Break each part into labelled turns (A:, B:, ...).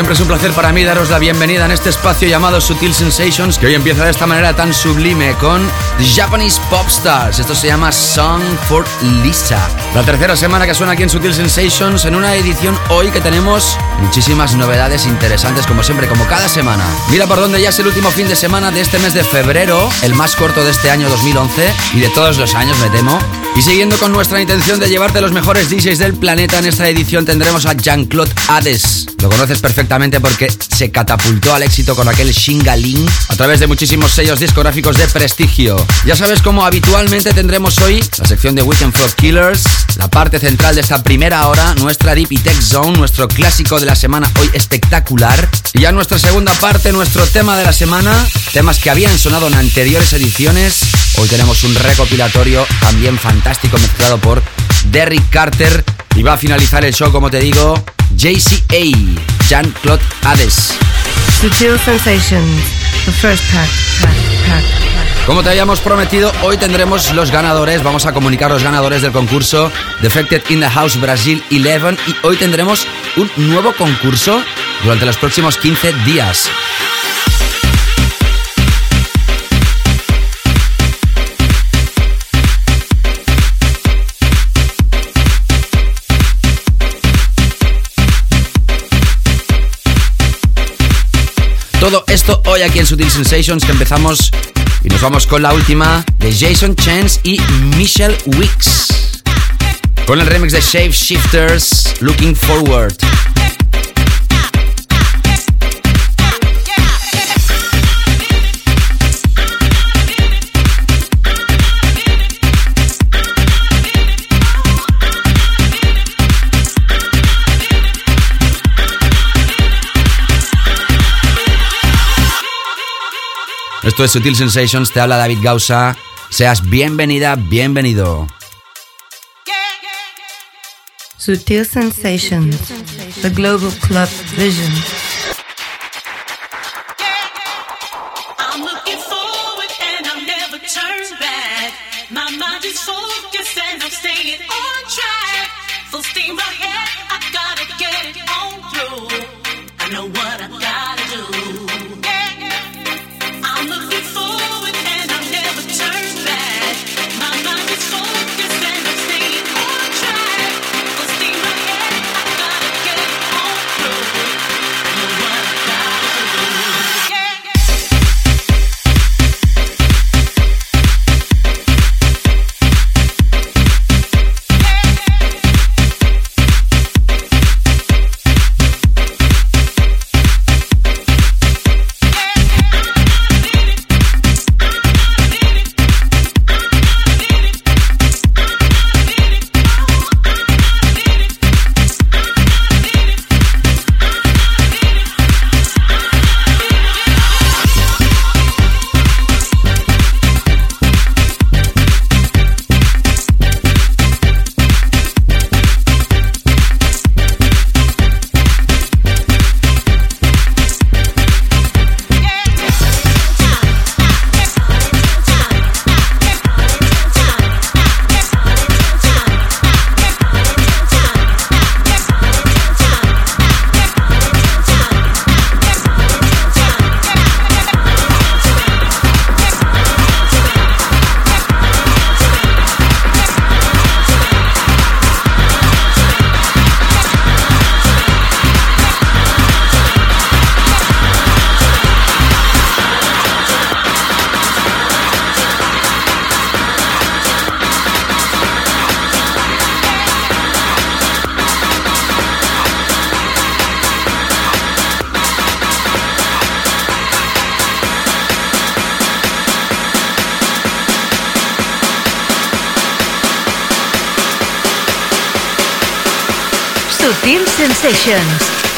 A: Siempre es un placer para mí daros la bienvenida en este espacio llamado Sutil Sensations, que hoy empieza de esta manera tan sublime con The Japanese Pop Stars. Esto se llama Song for Lisa. La tercera semana que suena aquí en Sutil Sensations, en una edición hoy que tenemos muchísimas novedades interesantes, como siempre, como cada semana. Mira por dónde ya es el último fin de semana de este mes de febrero, el más corto de este año 2011 y de todos los años, me temo. Y siguiendo con nuestra intención de llevarte los mejores DJs del planeta, en esta edición tendremos a Jean-Claude Hades. Lo conoces perfectamente porque se catapultó al éxito con aquel Shingaling a través de muchísimos sellos discográficos de prestigio. Ya sabes cómo habitualmente tendremos hoy la sección de Weekend for Killers, la parte central de esta primera hora, nuestra Deep Tech Zone, nuestro clásico de la semana hoy espectacular. Y ya nuestra segunda parte, nuestro tema de la semana, temas que habían sonado en anteriores ediciones. Hoy tenemos un recopilatorio también fantástico mezclado por Derrick Carter. Y va a finalizar el show, como te digo, JCA, Jean-Claude Hades.
B: Sutil Sensations, the first pack, pack, pack.
A: Como te habíamos prometido, hoy tendremos los ganadores, vamos a comunicar los ganadores del concurso Defected in the House Brasil 11 y hoy tendremos un nuevo concurso durante los próximos 15 días. Todo esto hoy aquí en Sutil Sensations que empezamos y nos vamos con la última de Jason Chance y Michelle Wicks. Con el remix de Shape Shifters, Looking Forward. Esto es Sutil Sensations, te habla David Gausa. Seas bienvenida, bienvenido.
C: Sutil Sensations, the global club vision.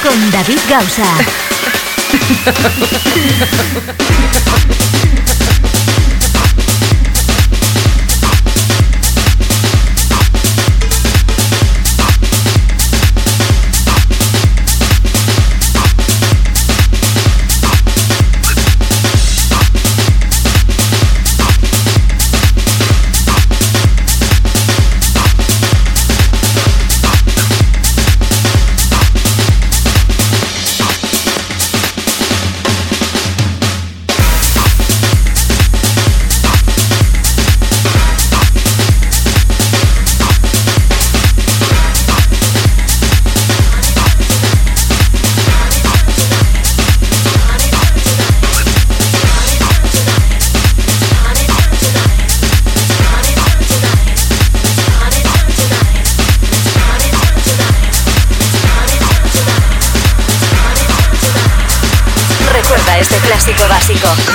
D: Con David Gausa.
E: clásicos.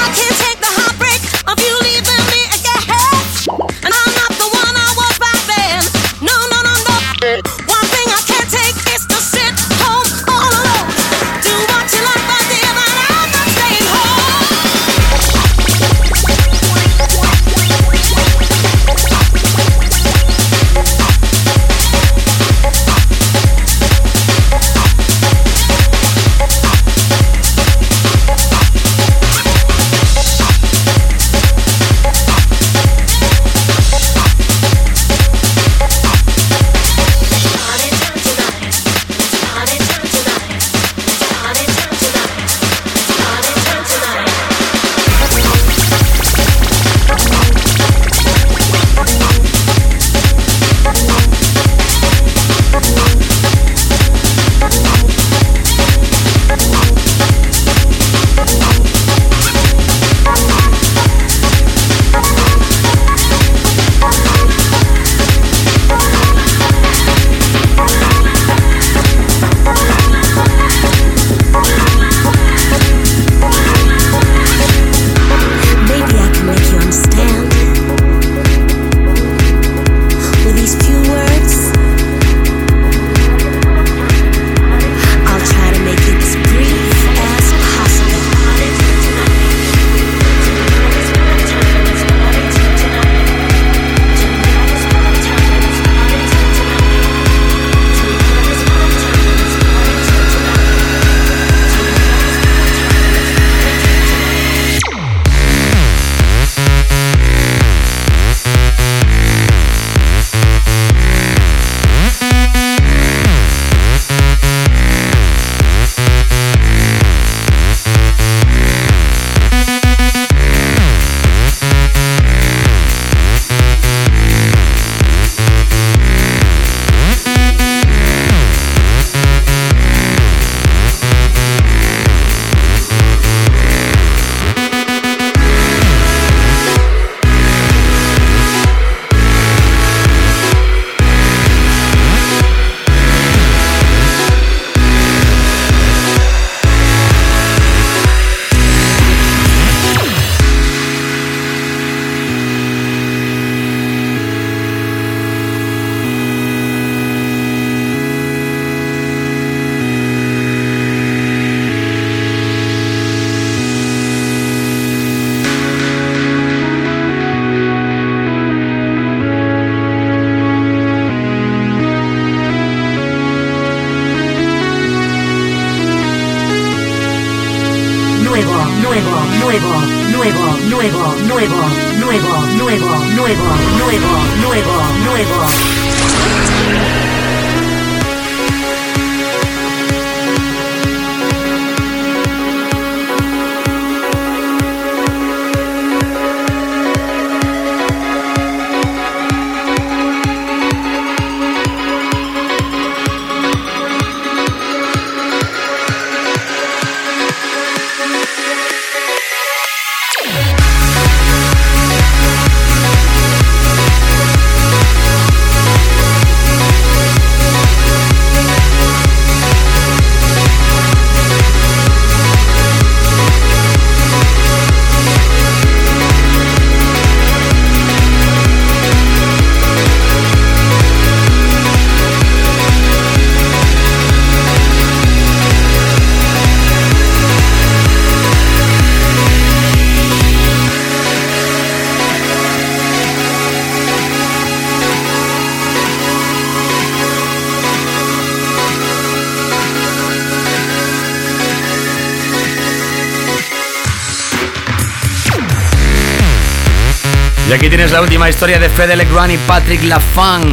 A: Y aquí tienes la última historia de Fede Legrand y Patrick LaFunk.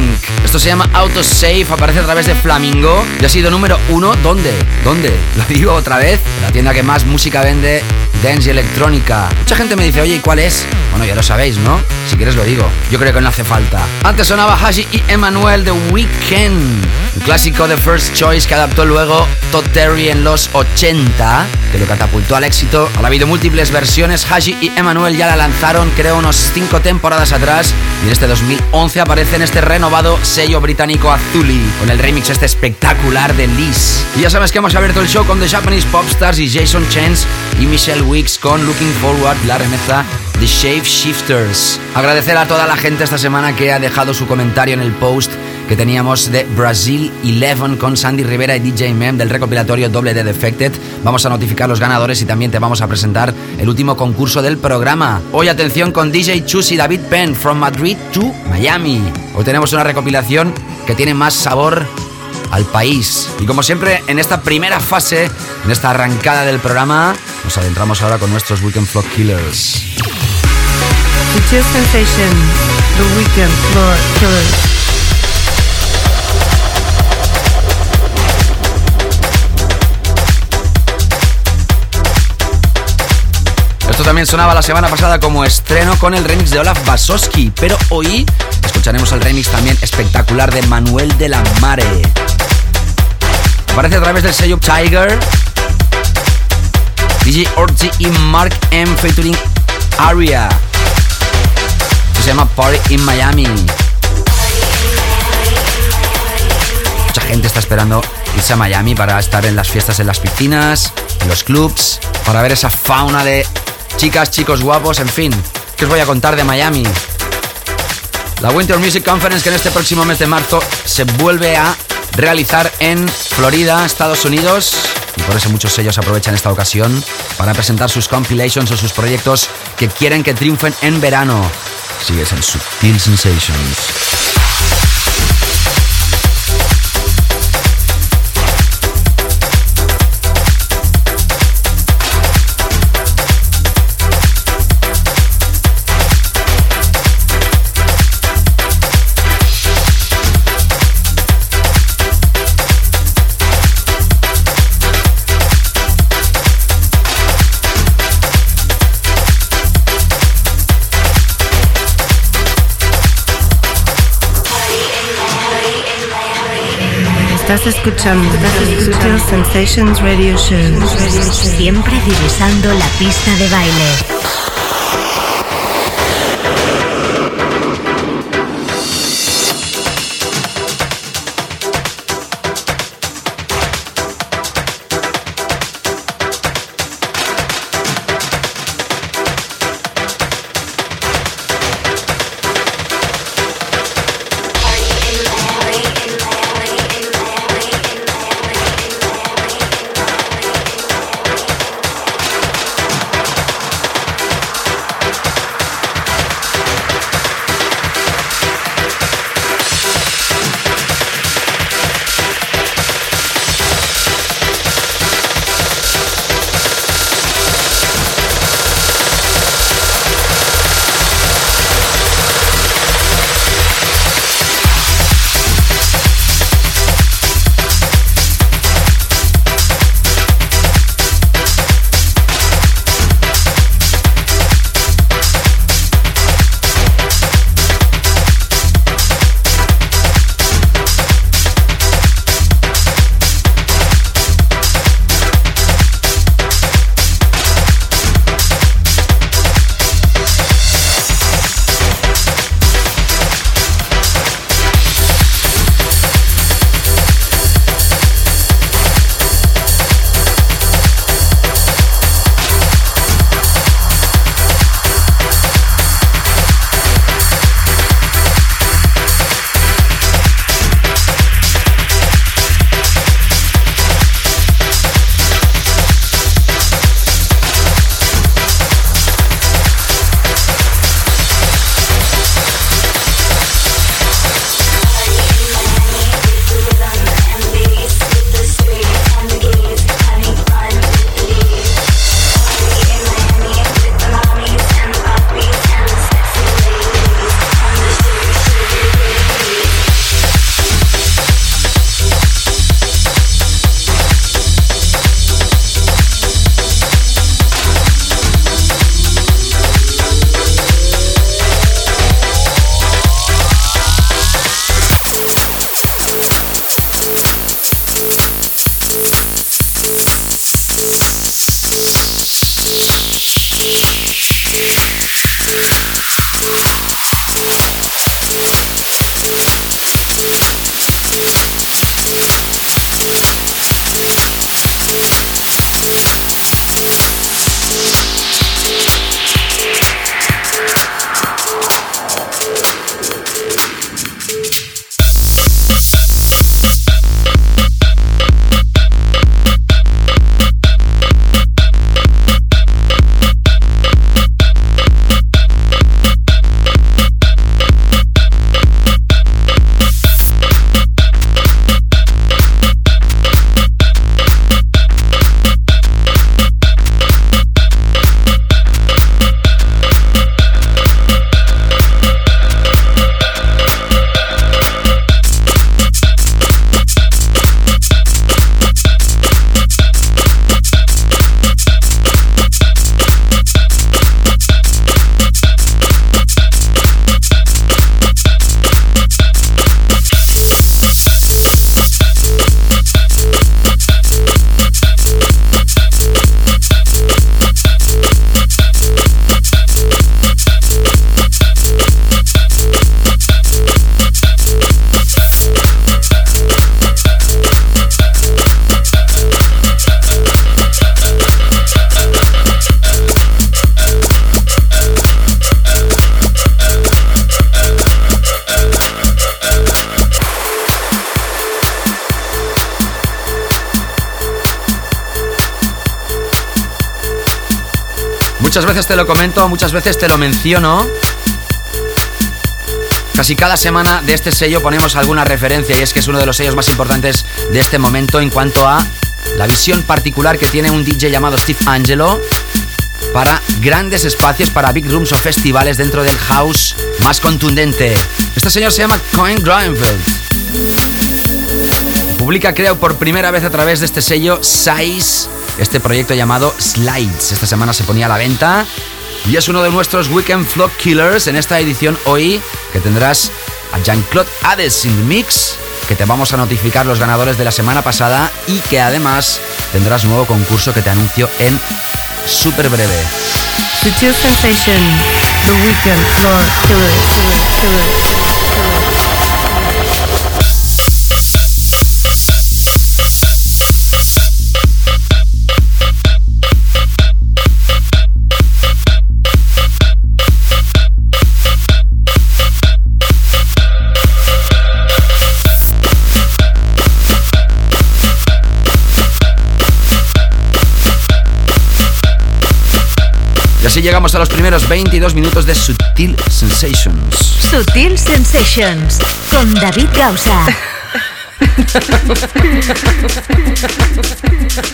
A: Esto se llama Autosave, aparece a través de Flamingo y ha sido número uno. ¿Dónde? ¿Dónde? Lo digo otra vez. La tienda que más música vende, dance y electrónica. Mucha gente me dice, oye, ¿y cuál es? Bueno, ya lo sabéis, ¿no? Si quieres lo digo. Yo creo que no hace falta. Antes sonaba Hashi y Emmanuel de Weekend. Un clásico de First Choice que adaptó luego Todd Terry en los 80, que lo catapultó al éxito. Ha habido múltiples versiones. Haji y Emmanuel ya la lanzaron, creo, unos 5 temporadas atrás. Y en este 2011 aparece en este renovado sello británico Azuli, con el remix este espectacular de Liz. Y ya sabes que hemos abierto el show con The Japanese Popstars y Jason Chance y Michelle Wicks con Looking Forward, la remezcla The Shape Shifters. Agradecer a toda la gente esta semana que ha dejado su comentario en el post que teníamos de Brazil 11 con Sandy Rivera y DJ Mem del recopilatorio Doble de Defected. Vamos a notificar los ganadores y también te vamos a presentar el último concurso del programa. Hoy atención con DJ Chus y David Penn from Madrid to Miami. Hoy tenemos una recopilación que tiene más sabor al país. Y como siempre, en esta primera fase, en esta arrancada del programa, nos adentramos ahora con nuestros Weekend Floor Killers.
B: Sensation, The Weekend Floor Killers.
A: Esto también sonaba la semana pasada como estreno con el remix de Olaf Basowski, pero hoy escucharemos el remix también espectacular de Manuel de la Mare. Aparece a través del sello Tiger, DJ Orti y Mark M featuring Aria. Se llama Party in Miami. Mucha gente está esperando irse a Miami para estar en las fiestas en las piscinas, en los clubs, para ver esa fauna de chicas, chicos guapos, en fin. ¿Qué os voy a contar de Miami? La Winter Music Conference que en este próximo mes de marzo se vuelve a realizar en Florida, Estados Unidos. Y por eso muchos sellos aprovechan esta ocasión para presentar sus compilations o sus proyectos que quieren que triunfen en verano. Sigues en Subtil Sensations.
B: Estás escuchando Sensations Radio Show.
E: Siempre divisando la pista de baile.
A: Veces te lo comento, muchas veces te lo menciono. Casi cada semana de este sello ponemos alguna referencia y es que es uno de los sellos más importantes de este momento en cuanto a la visión particular que tiene un DJ llamado Steve Angelo para grandes espacios, para big rooms o festivales dentro del house más contundente. Este señor se llama Coin Greenfield. Publica, creo, por primera vez a través de este sello Size, este proyecto llamado Slides. Esta semana se ponía a la venta y es uno de nuestros Weekend Flock Killers en esta edición hoy que tendrás a Jean-Claude Hades in mix que te vamos a notificar los ganadores de la semana pasada y que además tendrás nuevo concurso que te anuncio en súper breve.
B: Sutil Sensation, The Weekend Floor Killer, Killer,
A: llegamos a los primeros 22 minutos de Sutil Sensations.
E: Sutil Sensations con David Gausa.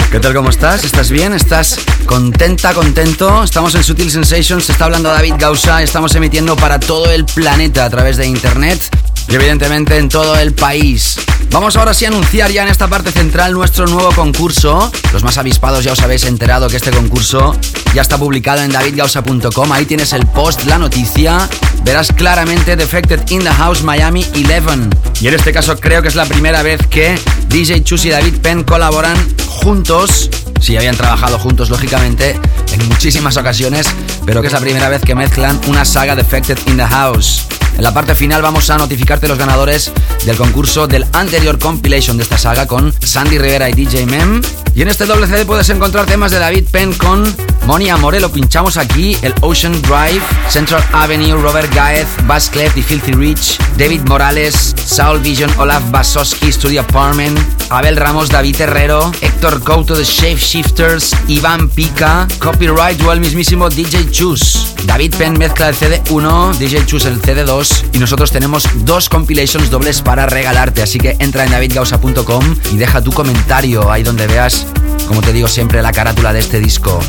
A: ¿Qué tal? ¿Cómo estás? ¿Estás bien? ¿Estás contenta, contento? Estamos en Sutil Sensations, está hablando David Gausa, estamos emitiendo para todo el planeta a través de internet y evidentemente en todo el país. Vamos ahora sí a anunciar ya en esta parte central nuestro nuevo concurso. Los más avispados ya os habéis enterado que este concurso ya está publicado en davidgausa.com. Ahí tienes el post, la noticia. Verás claramente Defected in the House Miami 11. Y en este caso creo que es la primera vez que DJ Chus y David Penn colaboran juntos. Si habían trabajado juntos, lógicamente, en muchísimas ocasiones, pero que es la primera vez que mezclan una saga Defected in the House. En la parte final vamos a notificarte los ganadores del concurso del anterior compilation de esta saga con Sandy Rivera y DJ Mem. Y en este doble CD puedes encontrar temas de David Penn con Monia Morello. Pinchamos aquí el Ocean Drive, Central Avenue, Robert Gaeth, Bass Clef y Filthy Rich, David Morales, Saul Vision, Olaf Basowski, Studio Apartment, Abel Ramos, David Herrero, Héctor Couto de Shape Shifters, Iván Pica, Copyright o el mismísimo DJ Chus. David Penn mezcla el CD1, DJ Chus el CD2 y nosotros tenemos dos compilations dobles para regalarte. Así que entra en davidgausa.com y deja tu comentario ahí donde veas, como te digo siempre, la carátula de este disco.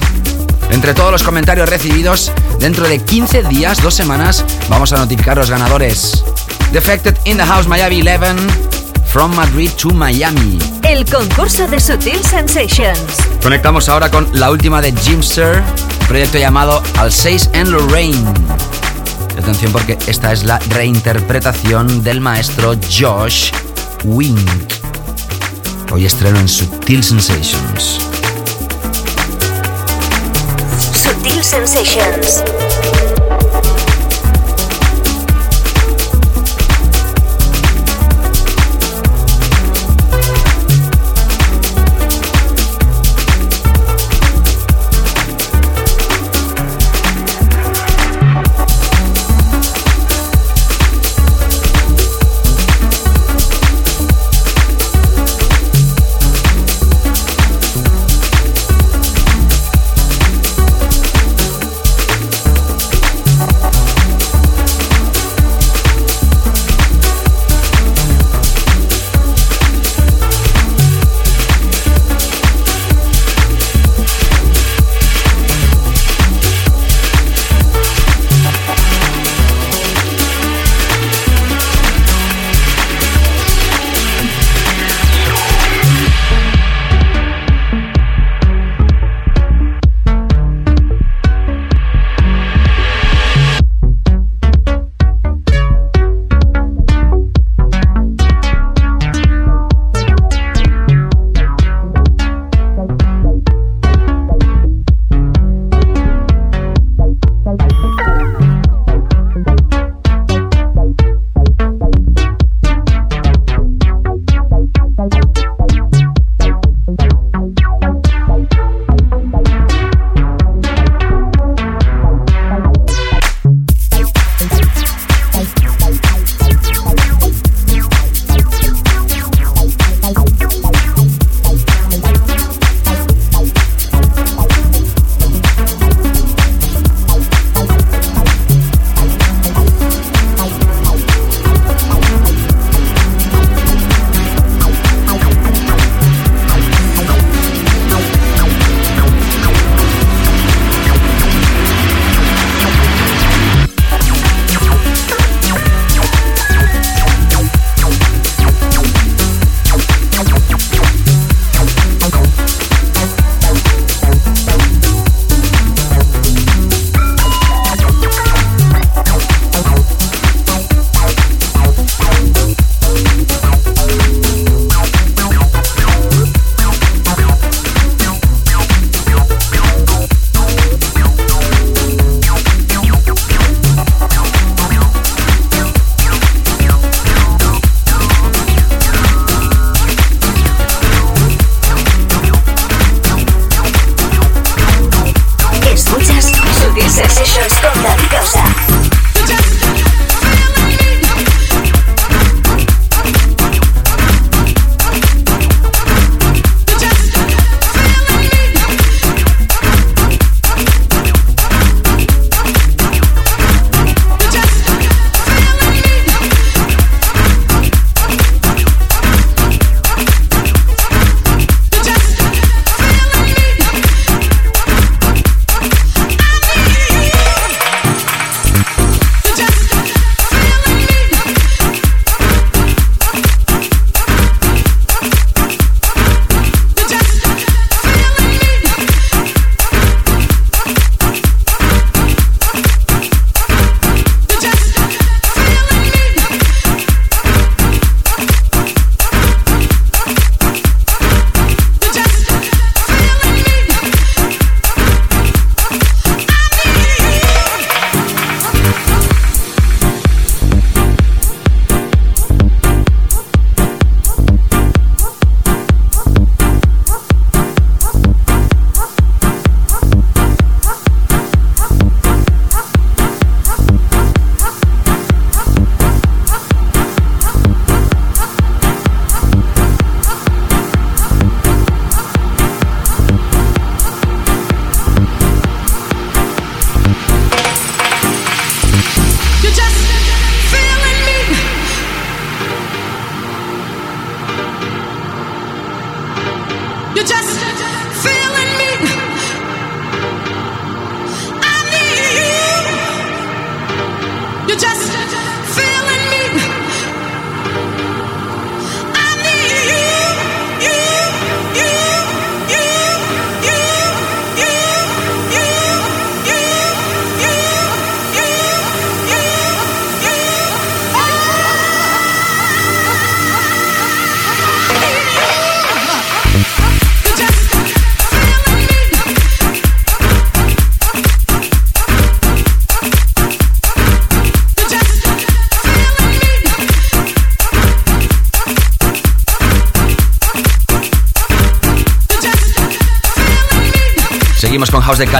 A: Entre todos los comentarios recibidos, dentro de 15 días, dos semanas, vamos a notificar los ganadores. Defected in the House Miami 11, From Madrid to Miami.
E: El concurso de Sutil Sensations.
A: Conectamos ahora con la última de Jimster, proyecto llamado Alsace and Lorraine. Atención porque esta es la reinterpretación del maestro Josh Wink. Hoy estreno en Sutil Sensations.
E: Sensations.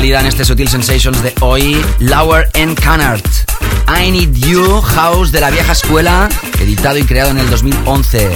A: En este Sutil Sensations de hoy. Lower and Canard. I Need You, house de la vieja escuela, editado y creado en el 2011.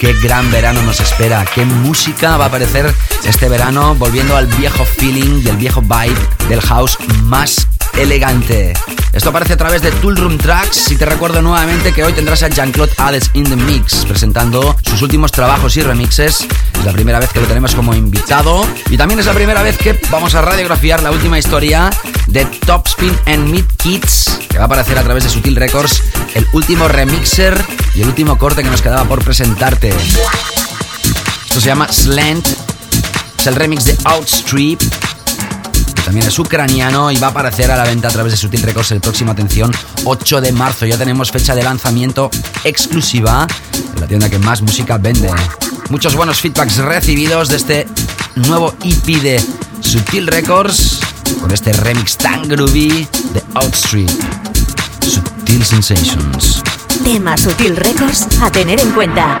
A: Qué gran verano nos espera, qué música va a aparecer este verano volviendo al viejo feeling y el viejo vibe del house más elegante. Esto aparece a través de Toolroom Tracks y te recuerdo nuevamente que hoy tendrás a Jean-Claude Hades in the Mix presentando sus últimos trabajos y remixes. Es la primera vez que lo tenemos como invitado y también es la primera vez que vamos a radiografiar la última historia de Topspin and Meat Kids que va a aparecer a través de Sutil Records, el último remixer y el último corte que nos quedaba por presentarte. Esto se llama Slant, es el remix de Outstreet también es ucraniano y va a aparecer a la venta a través de Sutil Records el próximo, atención, 8 de marzo. Ya tenemos fecha de lanzamiento exclusiva en la tienda que más música vende. Muchos buenos feedbacks recibidos de este nuevo EP de Sutil Records con este remix tan groovy de Outstreet. Sutil Sensations.
E: Tema Sutil Records a tener en cuenta.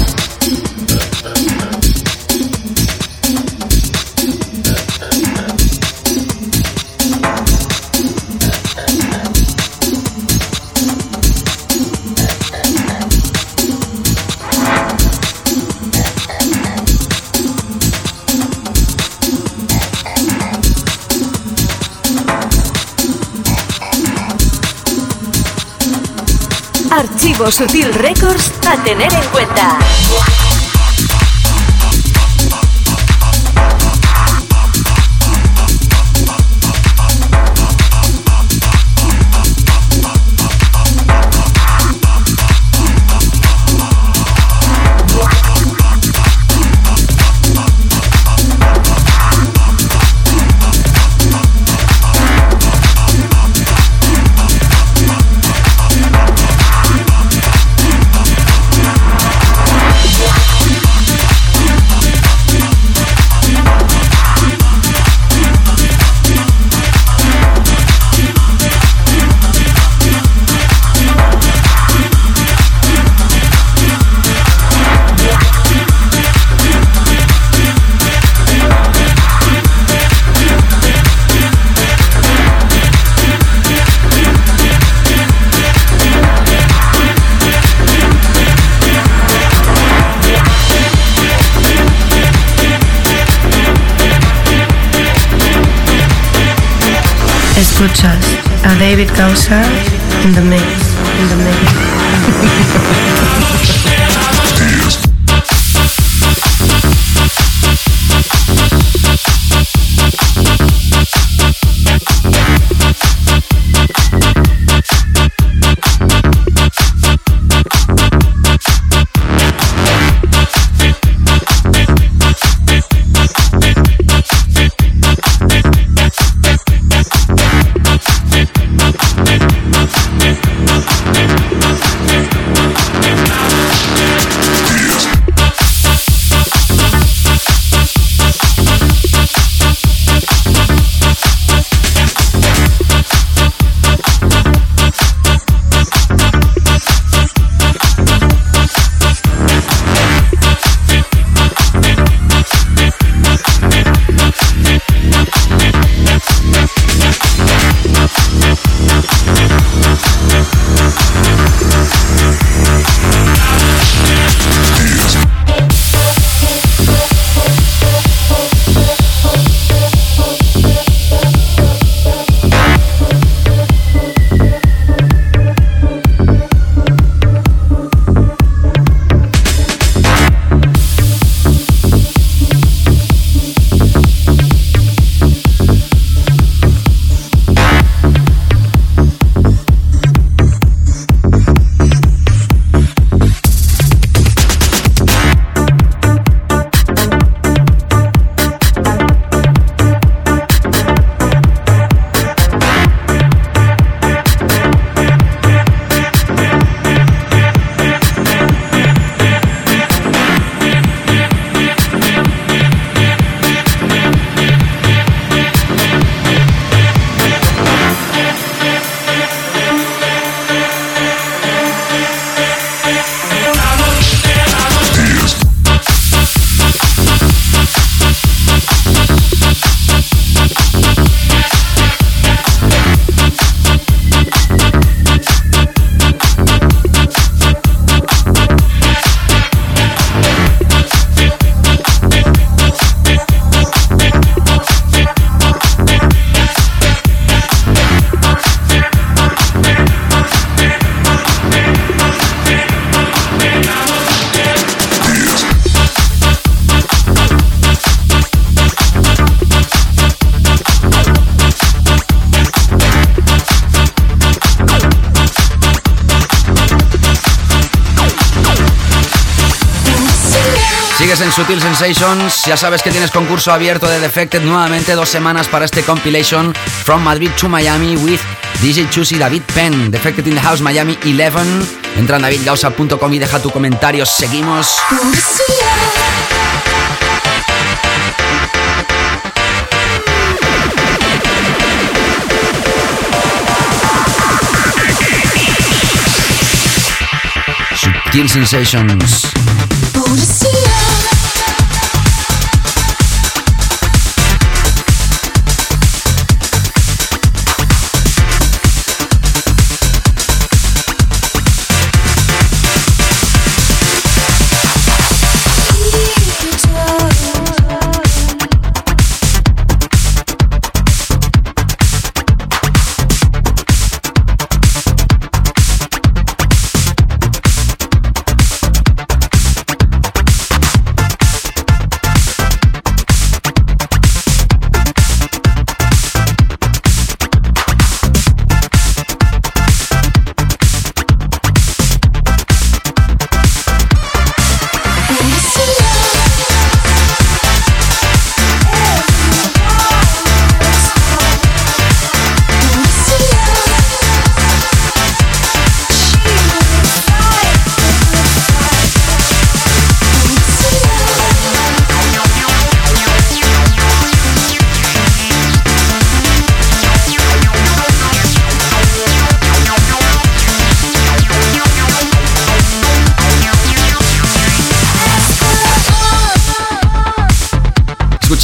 E: Sutil Records a tener en cuenta.
B: Escuchas a David Causa in the mix, in the mix.
A: Ya sabes que tienes concurso abierto de Defected nuevamente dos semanas para este compilation From Madrid to Miami with DJ Chus y David Penn. Defected in the House Miami 11. Entra en davidgausa.com y deja tu comentario. Seguimos. Sutil Sensations.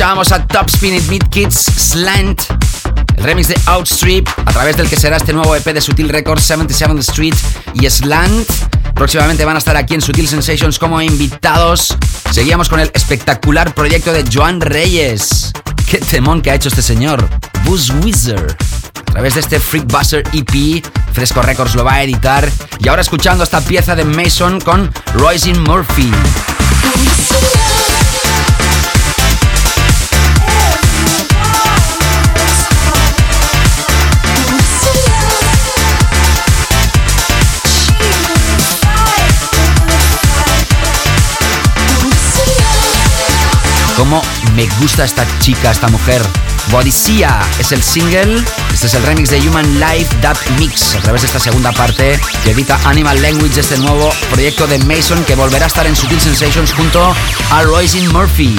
A: Vamos a Top Spin It Meet Kids Slant, el remix de Outstrip, a través del que será este nuevo EP de Sutil Records 77th Street y Slant. Próximamente van a estar aquí en Sutil Sensations como invitados. Seguíamos con el espectacular proyecto de Joan Reyes. Qué temón que ha hecho este señor. Buzz Wizard través de este Freak Buzzer EP. Fresco Records lo va a editar. Y ahora escuchando esta pieza de Mason con Royce Murphy. Cómo me gusta esta chica, esta mujer. Bodicea es el single. Este es el remix de Human Life That Mix a través de esta segunda parte que edita Animal Language, este nuevo proyecto de Mason que volverá a estar en Sutil Sensations junto a Royce Murphy.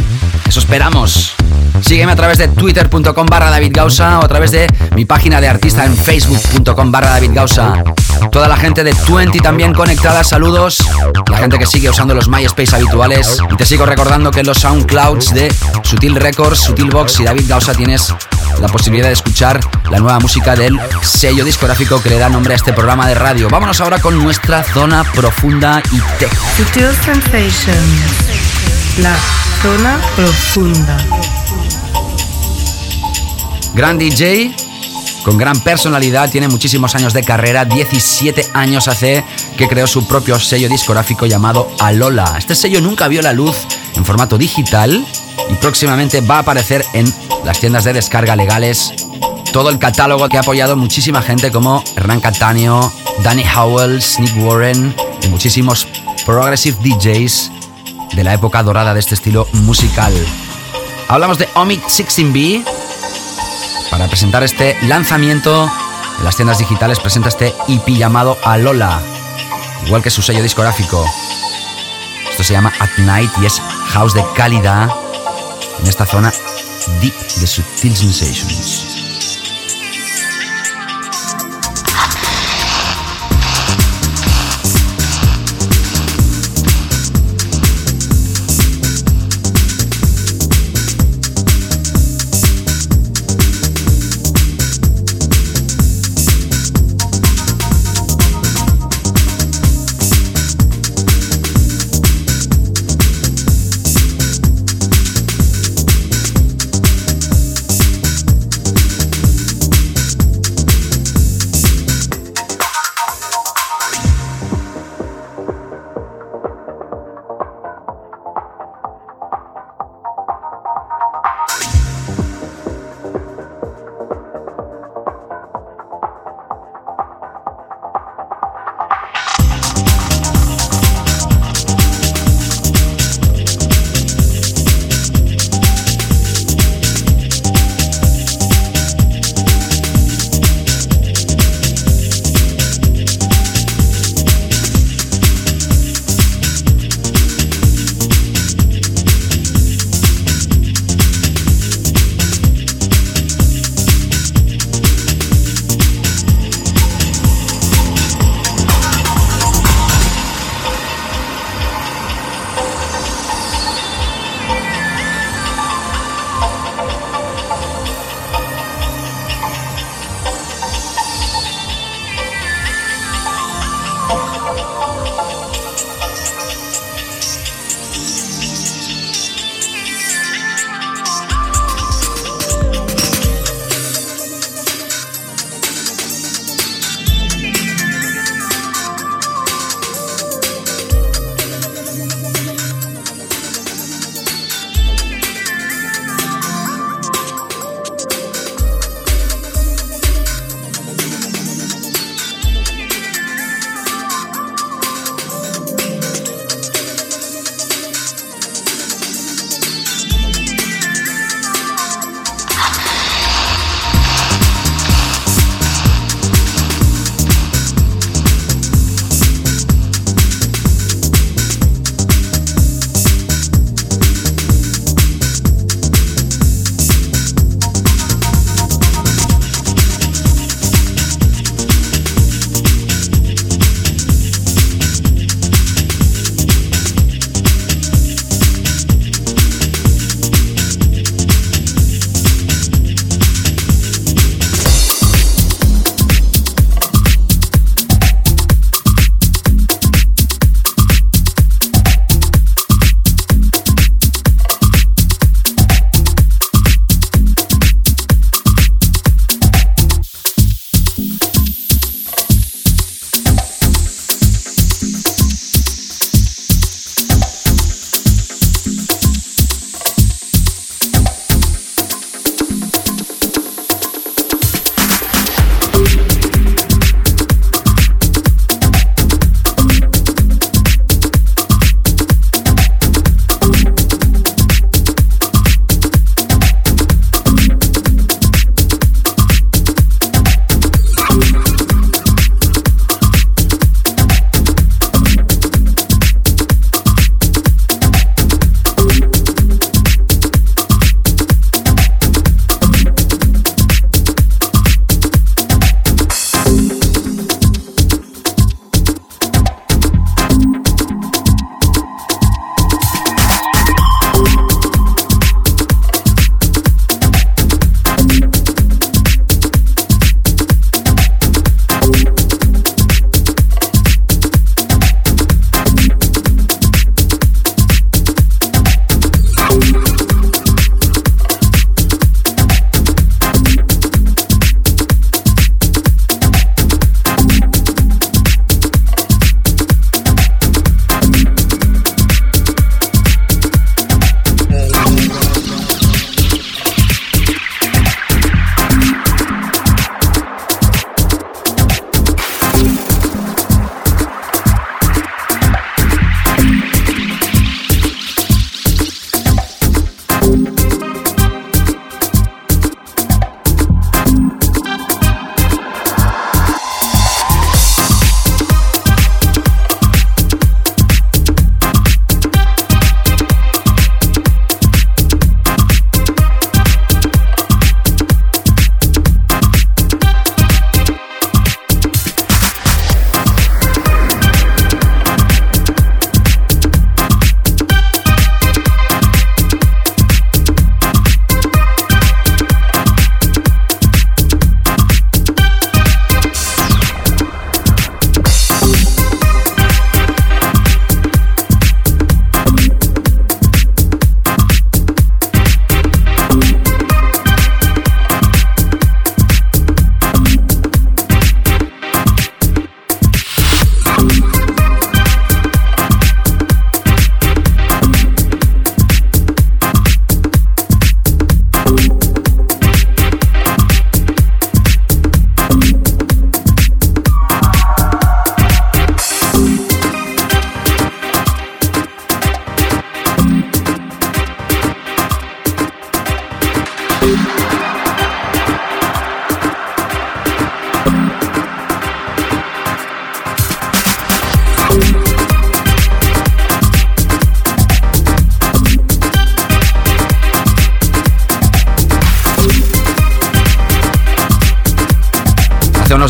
A: Eso esperamos. Sígueme a través de twitter.com barra David Gausa o a través de mi página de artista en facebook.com barra David Gausa. Toda la gente de Twenty también conectada, saludos. La gente que sigue usando los MySpace habituales. Y te sigo recordando que en los SoundClouds de Sutil Records, Sutil Box y David Gausa tienes la posibilidad de escuchar la nueva música del sello discográfico que le da nombre a este programa de radio. Vámonos ahora con nuestra zona profunda y tech.
B: Sutil Sensations. La zona profunda.
A: Gran DJ, con gran personalidad, tiene muchísimos años de carrera, 17 años hace que creó su propio sello discográfico llamado Alola. Este sello nunca vio la luz en formato digital y próximamente va a aparecer en las tiendas de descarga legales. Todo el catálogo que ha apoyado muchísima gente como Hernán Cataneo, Danny Howell, Nick Warren y muchísimos progressive DJs de la época dorada de este estilo musical. Hablamos de Omid 16B, para presentar este lanzamiento en las tiendas digitales presenta este EP llamado Alola, igual que su sello discográfico. Esto se llama At Night y es house de calidad en esta zona deep de Subtil Sensations.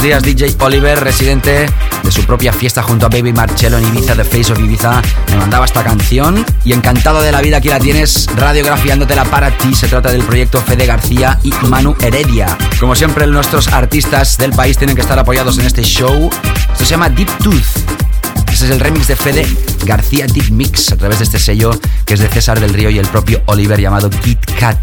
A: Días DJ Oliver, residente de su propia fiesta junto a Baby Marcello en Ibiza, The Face of Ibiza, me mandaba esta canción y encantado de la vida aquí la tienes radiografiándotela para ti. Se trata del proyecto Fede García y Manu Heredia. Como siempre, nuestros artistas del país tienen que estar apoyados en este show. Esto se llama Deep Tooth. Este es el remix de Fede García Deep Mix a través de este sello que es de César del Río y el propio Oliver llamado Kit Kat.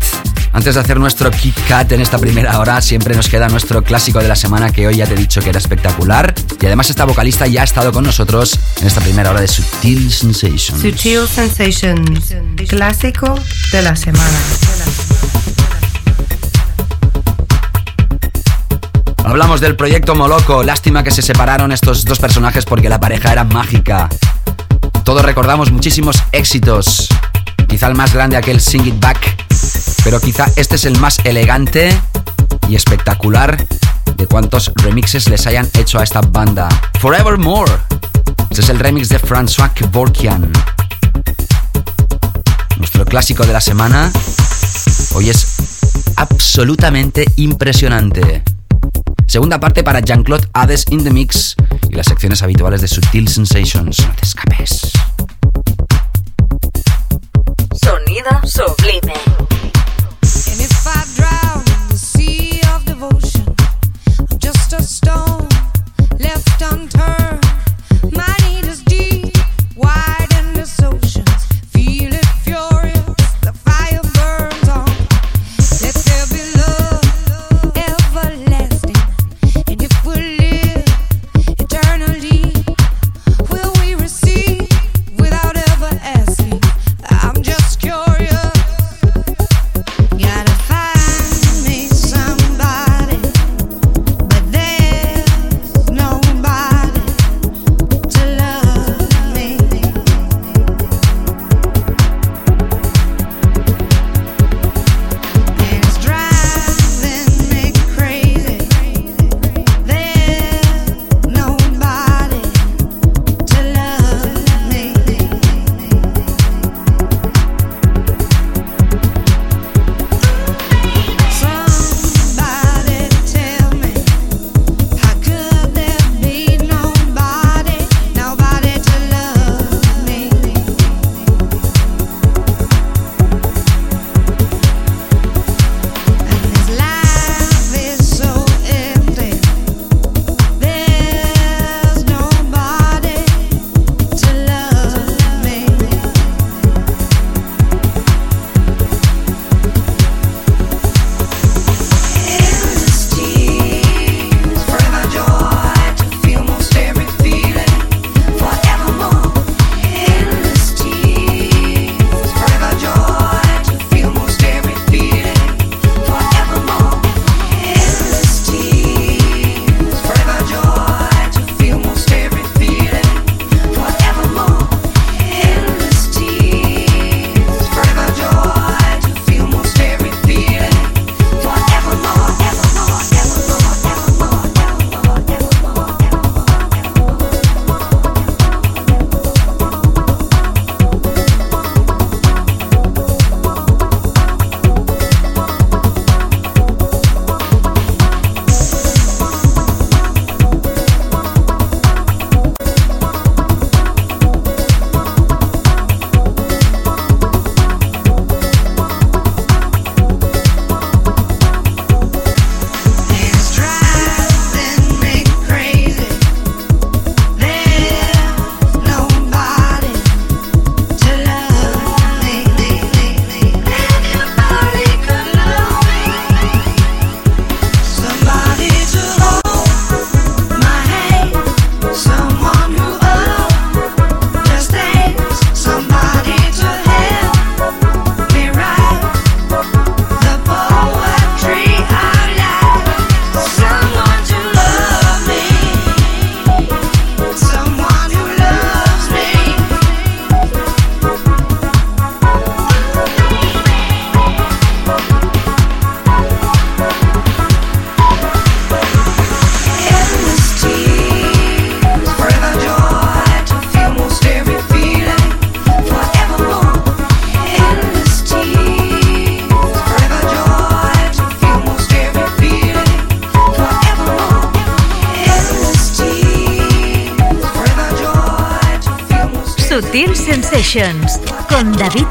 A: Antes de hacer nuestro Kit Kat en esta primera hora, siempre nos queda nuestro clásico de la semana que hoy ya te he dicho que era espectacular. Y además esta vocalista ya ha estado con nosotros en esta primera hora de Sutil Sensations.
B: Sutil Sensations, clásico de la semana.
A: Hablamos del proyecto Moloco. Lástima que se separaron estos dos personajes porque la pareja era mágica. Todos recordamos muchísimos éxitos. Quizá el más grande aquel Sing It Back. Pero quizá este es el más elegante y espectacular de cuantos remixes les hayan hecho a esta banda. Forevermore. Este es el remix de François Kevorkian. Nuestro clásico de la semana. Hoy es absolutamente impresionante. Segunda parte para Jean-Claude Hades in the Mix y las secciones habituales de Sutil Sensations. No te escapes.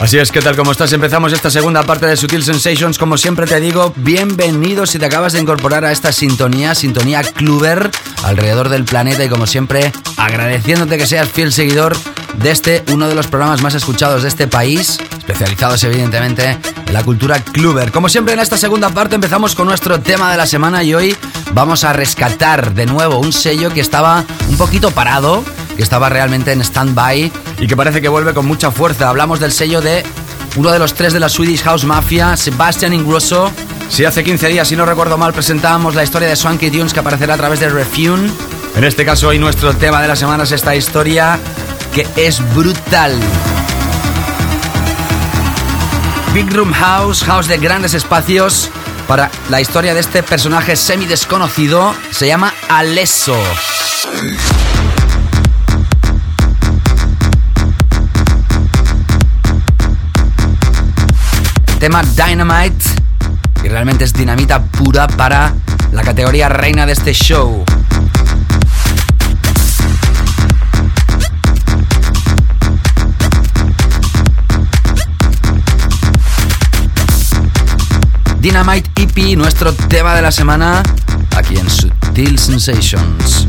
A: Así es, ¿qué tal? ¿Cómo estás? Empezamos esta segunda parte de Sutil Sensations. Como siempre te digo, bienvenido si te acabas de incorporar a esta sintonía, sintonía Cluber, alrededor del planeta y como siempre, agradeciéndote que seas fiel seguidor de este, uno de los programas más escuchados de este país, especializados evidentemente en la cultura Cluber. Como siempre en esta segunda parte empezamos con nuestro tema de la semana y hoy vamos a rescatar de nuevo un sello que estaba un poquito parado, que estaba realmente en stand-by y que parece que vuelve con mucha fuerza. Hablamos del sello de uno de los tres de la Swedish House Mafia, Sebastian Ingrosso. Si hace 15 días, si no recuerdo mal, presentábamos la historia de Swanky Tunes que aparecerá a través de Refune. En este caso, hoy nuestro tema de la semana es esta historia que es brutal. Big Room House, house de grandes espacios, para la historia de este personaje semi desconocido, se llama Alesso. Tema Dynamite, y realmente es dinamita pura para la categoría reina de este show. Dynamite EP, nuestro tema de la semana, aquí en Sutil Sensations.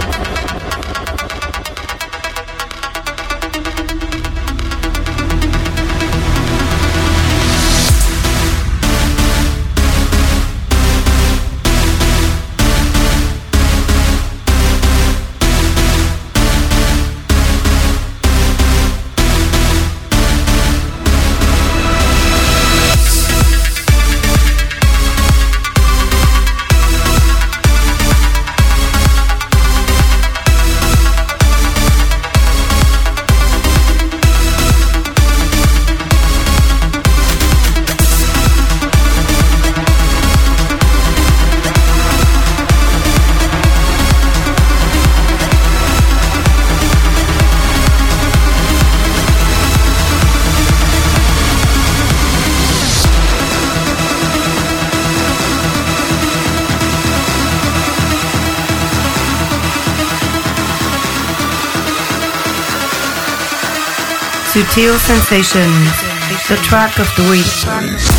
B: Sutil Sensations, the track of the week.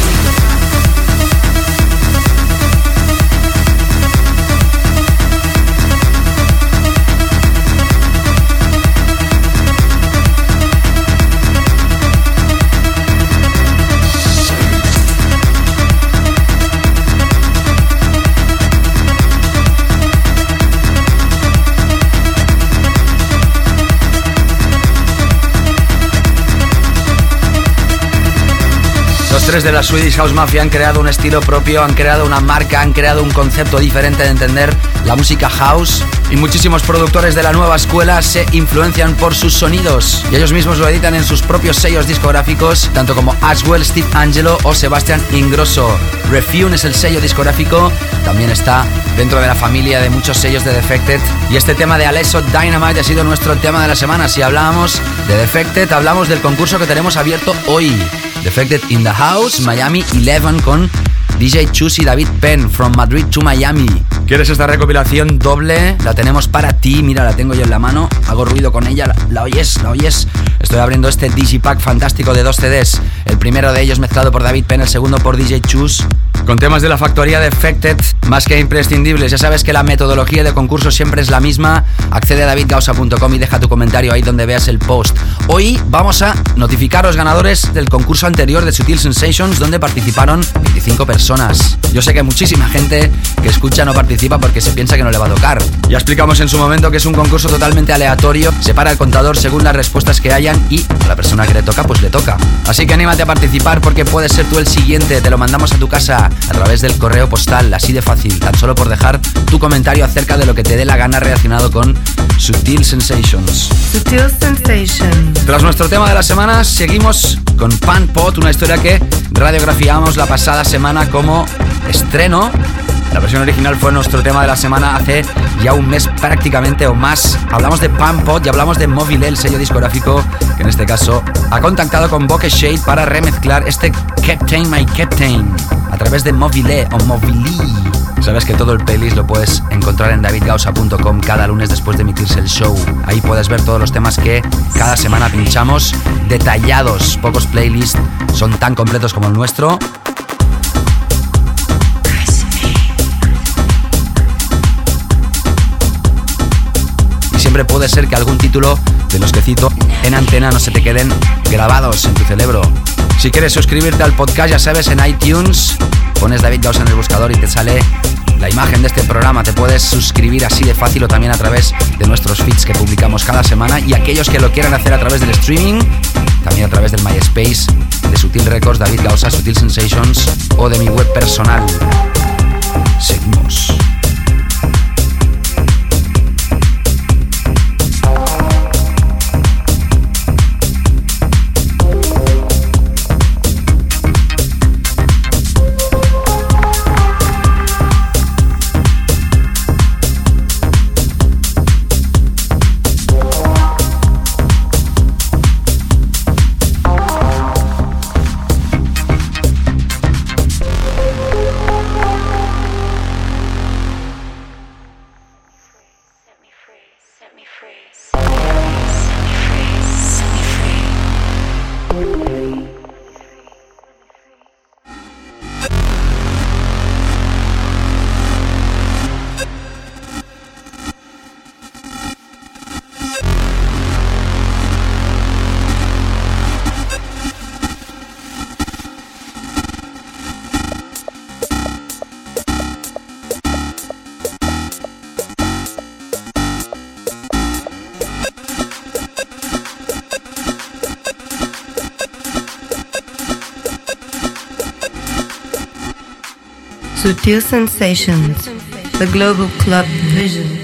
A: Los tres de la Swedish House Mafia han creado un estilo propio, han creado una marca, han creado un concepto diferente de entender la música house y muchísimos productores de la nueva escuela se influencian por sus sonidos y ellos mismos lo editan en sus propios sellos discográficos, tanto como Aswell, Steve Angelo o Sebastian Ingrosso. Refune es el sello discográfico, también está dentro de la familia de muchos sellos de Defected y este tema de Alesso Dynamite ha sido nuestro tema de la semana. Si hablábamos de Defected, hablamos del concurso que tenemos abierto hoy. Defected in the House, Miami 11 con DJ Chus y David Penn, From Madrid to Miami. ¿Quieres esta recopilación doble? La tenemos para ti, mira, la tengo yo en la mano, hago ruido con ella, la, la oyes, la oyes. Estoy abriendo este Digipack fantástico de dos CDs, el primero de ellos mezclado por David Penn, el segundo por DJ Chus, con temas de la factoría Defected, más que imprescindibles. Ya sabes que la metodología de concurso siempre es la misma. Accede a davidgausa.com y deja tu comentario ahí donde veas el post. Hoy vamos a notificar a los ganadores del concurso anterior de Sutil Sensations, donde participaron 25 personas yo sé que muchísima gente que escucha no participa porque se piensa que no le va a tocar. Ya explicamos en su momento que es un concurso totalmente aleatorio, separa el contador según las respuestas que hayan y a la persona que le toca pues le toca. Así que anímate a participar porque puedes ser tú el siguiente, te lo mandamos a tu casa a través del correo postal, así de fácil, tan solo por dejar tu comentario acerca de lo que te dé la gana relacionado con Sutil Sensations.
B: Sutil Sensations.
A: Tras nuestro tema de la semana, seguimos con Pan Pot, una historia que radiografiamos la pasada semana como estreno. La versión original fue nuestro tema de la semana hace ya un mes prácticamente o más. Hablamos de Pan Pot y hablamos de Mobile, el sello discográfico que en este caso ha contactado con Bokeh Shade para remezclar este Captain My Captain a través de Mobile o Mobili. Sabes que todo el playlist lo puedes encontrar en davidgausa.com cada lunes después de emitirse el show. Ahí puedes ver todos los temas que cada semana pinchamos detallados. Pocos playlists son tan completos como el nuestro. Y siempre puede ser que algún título de los que cito en antena no se te queden grabados en tu cerebro. Si quieres suscribirte al podcast, ya sabes, en iTunes pones David Gausa en el buscador y te sale la imagen de este programa. Te puedes suscribir así de fácil o también a través de nuestros feeds que publicamos cada semana. Y aquellos que lo quieran hacer a través del streaming, también a través del MySpace, de Sutil Records, David Gausa, Sutil Sensations o de mi web personal. Seguimos.
B: Sutil Sensations, the Global Club Vision.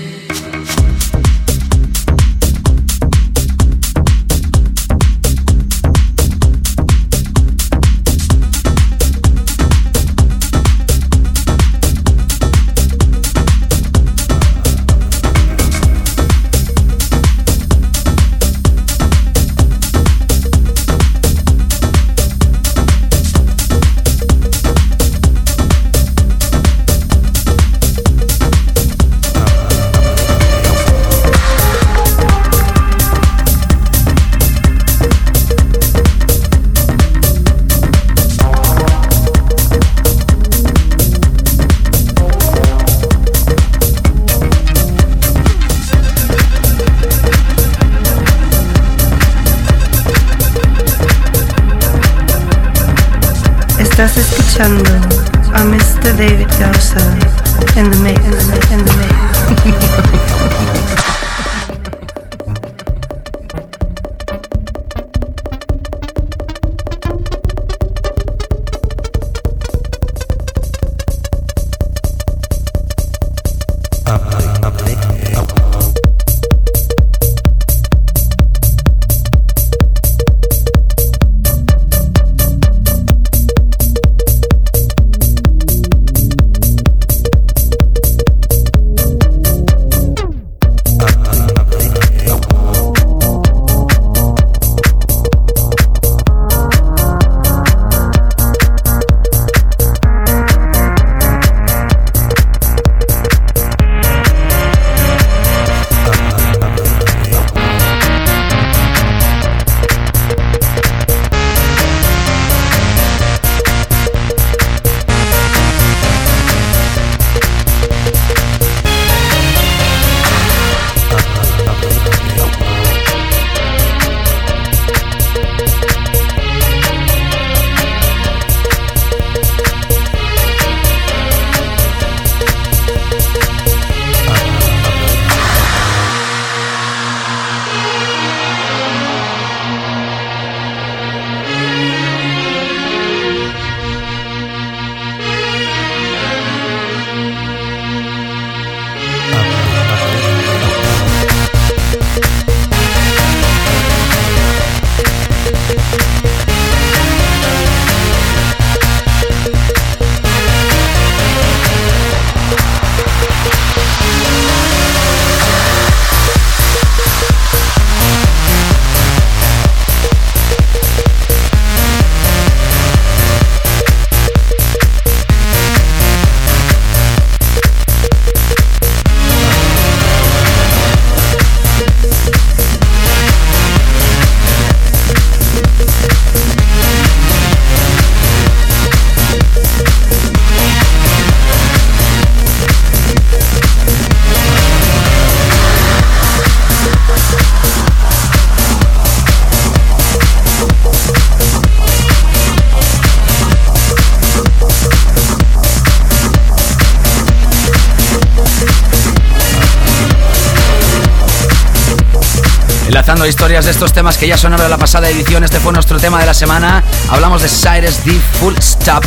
A: Historias de estos temas que ya sonaron en la pasada edición, este fue nuestro tema de la semana. Hablamos de Cyrus D Full Stop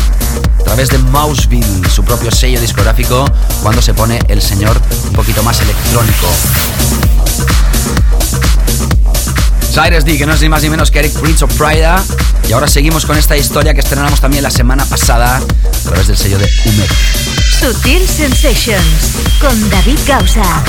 A: a través de Mouseville, su propio sello discográfico, cuando se pone el señor un poquito más electrónico. Cyrus D, que no es ni más ni menos que Eric Prince o Prida. Y ahora seguimos con esta historia que estrenamos también la semana pasada a través del sello de Umek.
E: Sutil Sensations con David Gausa.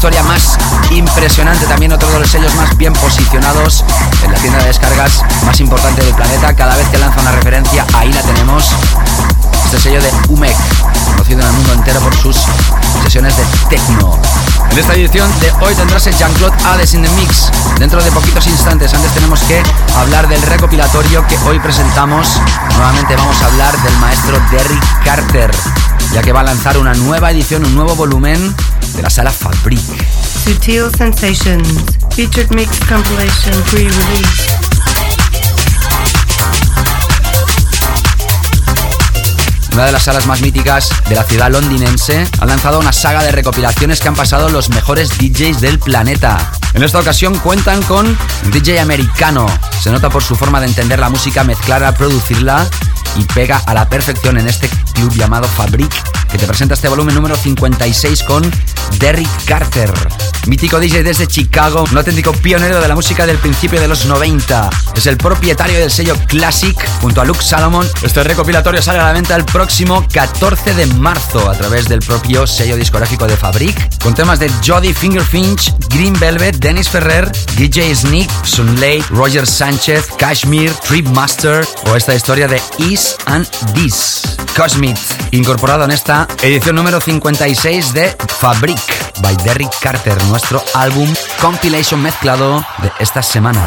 A: Historia más impresionante, también otro de los sellos más bien posicionados en la tienda de descargas más importante del planeta. Cada vez que lanza una referencia, ahí la tenemos. Este sello de UMEC, conocido en el mundo entero por sus sesiones de techno. En esta edición de hoy tendrás el Jean-Claude Hades in the Mix. Dentro de poquitos instantes, antes tenemos que hablar del recopilatorio que hoy presentamos. Nuevamente vamos a hablar del maestro Derrick Carter, ya que va a lanzar una nueva edición, un nuevo volumen de la sala Fabric.
B: Sutil Sensations, featured mix compilation pre-release.
A: una de las salas más míticas de la ciudad londinense, ha lanzado una saga de recopilaciones que han pasado los mejores DJs del planeta. En esta ocasión cuentan con un DJ americano. Se nota por su forma de entender la música, mezclarla, producirla y pega a la perfección en este club llamado Fabric que te presenta este volumen número 56 con Derrick Carter. Mítico DJ desde Chicago, un auténtico pionero de la música del principio de los 90. Es el propietario del sello Classic junto a Luke Salomon. Este recopilatorio sale a la venta el próximo 14 de marzo a través del propio sello discográfico de Fabric, con temas de Jody Fingerfinch, Green Velvet, Dennis Ferrer, DJ Sneak, Sunlay, Roger Sánchez, Kashmir, Trip Master o esta historia de Is and This. Cosmith, incorporado en esta edición número 56 de Fabric by Derrick Carter, nuestro álbum compilation mezclado de esta semana.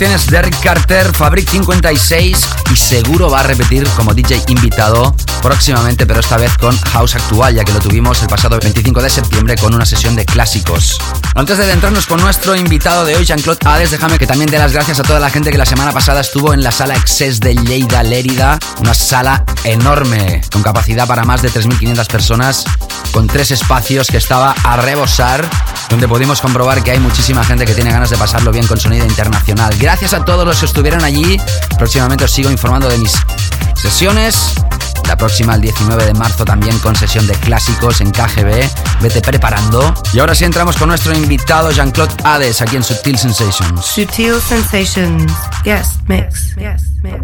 A: Tienes Derek Carter, Fabric 56 y seguro va a repetir como DJ invitado próximamente, pero esta vez con House Actual, ya que lo tuvimos el pasado 25 de septiembre con una sesión de clásicos. Antes de adentrarnos con nuestro invitado de hoy, Jean-Claude Hades, déjame que también dé las gracias a toda la gente que la semana pasada estuvo en la sala Excess de Lleida Lérida, una sala enorme, con capacidad para más de 3.500 personas, con tres espacios que estaba a rebosar donde pudimos comprobar que hay muchísima gente que tiene ganas de pasarlo bien con sonido internacional. Gracias a todos los que estuvieron allí. Próximamente os sigo informando de mis sesiones. La próxima, el 19 de marzo, también con sesión de clásicos en KGB. Vete preparando. Y ahora sí entramos con nuestro invitado Jean-Claude Hades aquí en Sutil Sensations.
B: Sutil Sensations. Yes, mix. Yes, mix.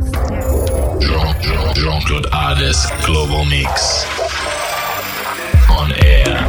F: Jean-Claude Hades Global Mix. On air.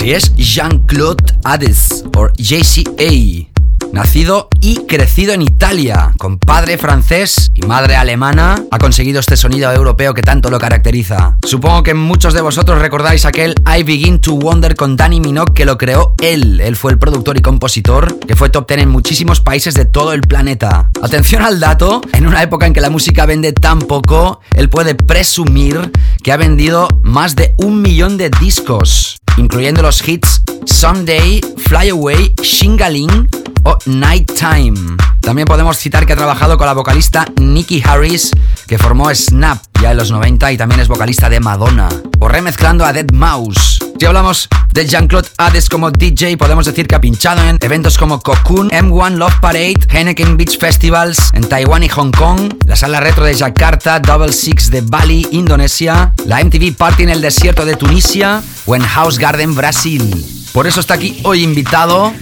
A: Así es, Jean-Claude Hades, o JCA. Nacido y crecido en Italia, con padre francés y madre alemana, ha conseguido este sonido europeo que tanto lo caracteriza. Supongo que muchos de vosotros recordáis aquel I Begin to Wonder con Danny Minogue que lo creó él. Él fue el productor y compositor que fue top ten en muchísimos países de todo el planeta. Atención al dato, en una época en que la música vende tan poco, él puede presumir que ha vendido más de un millón de discos incluyendo los hits Someday, Fly Away, Shingaling o Nighttime. También podemos citar que ha trabajado con la vocalista Nikki Harris, que formó Snap ya en los 90 y también es vocalista de Madonna, o remezclando a Dead Mouse. Si hablamos de Jean-Claude Hades como DJ, podemos decir que ha pinchado en eventos como Cocoon, M1 Love Parade, Henneken Beach Festivals en Taiwán y Hong Kong, la sala retro de Jakarta, Double Six de Bali, Indonesia, la MTV Party en el desierto de Tunisia o en House Garden, Brasil. Por eso está aquí hoy invitado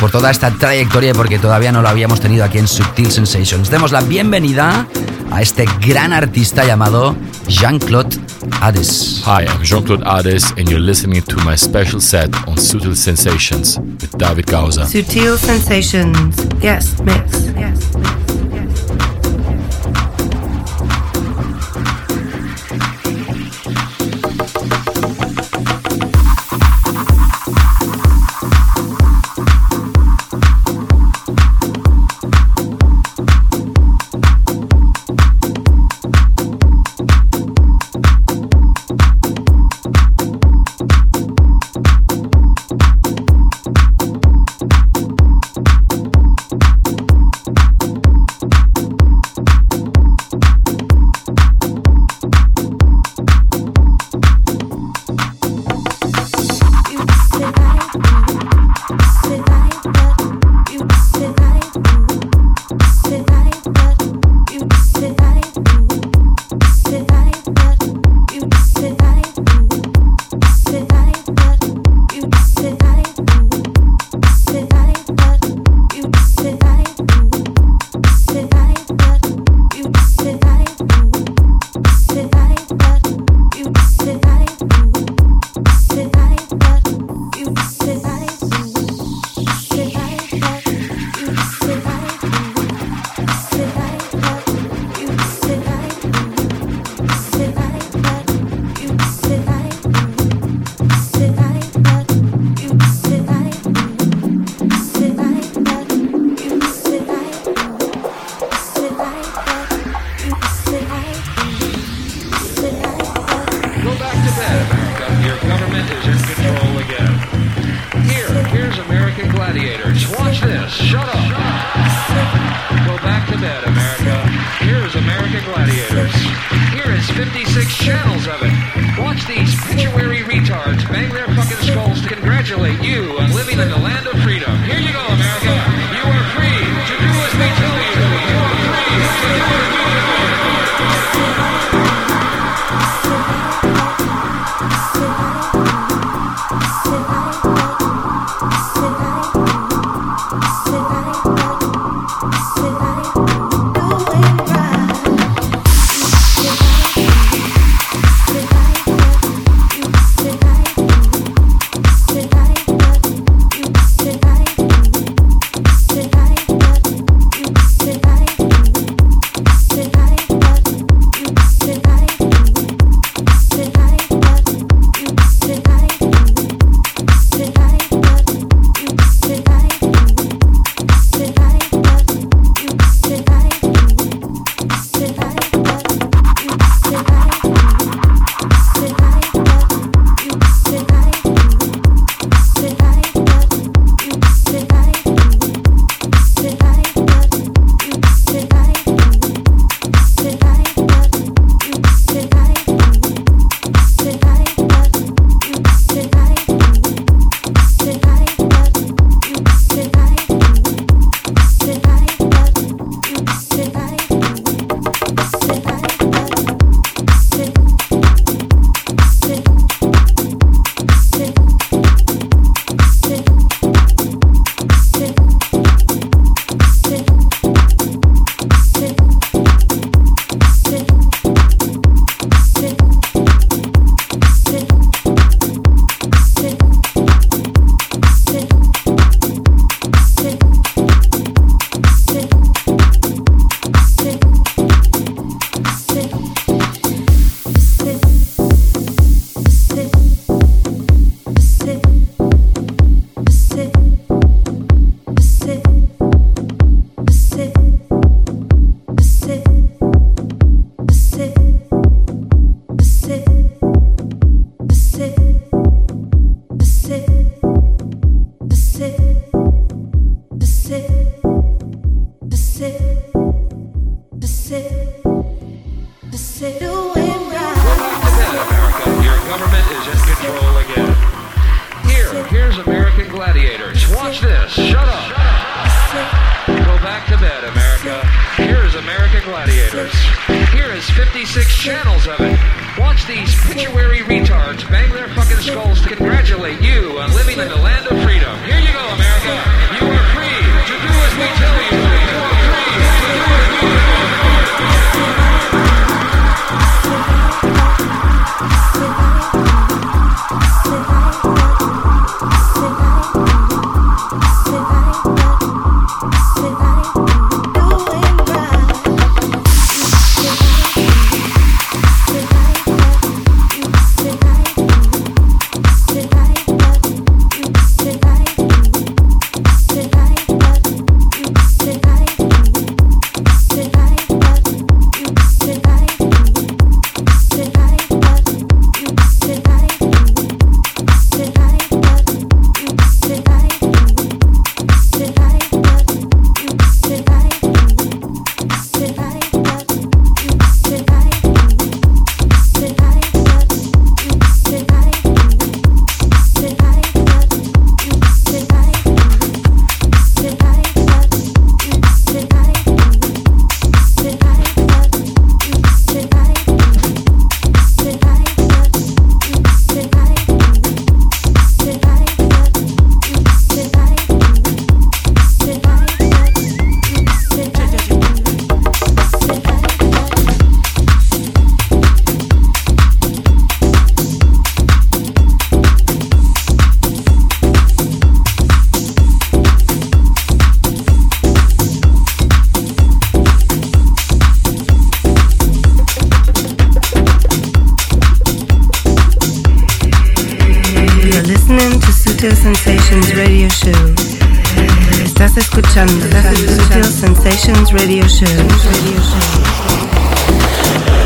A: por toda esta trayectoria porque todavía no lo habíamos tenido aquí en Subtil Sensations. Demos la bienvenida a este gran artista llamado Jean-Claude Hades.
F: Hi, I'm Jean-Claude Hades and you're listening to my special set on Sutil Sensations with David Gausa.
B: Sutil Sensations. Yes, mix. Yes, mix.
G: Shut up.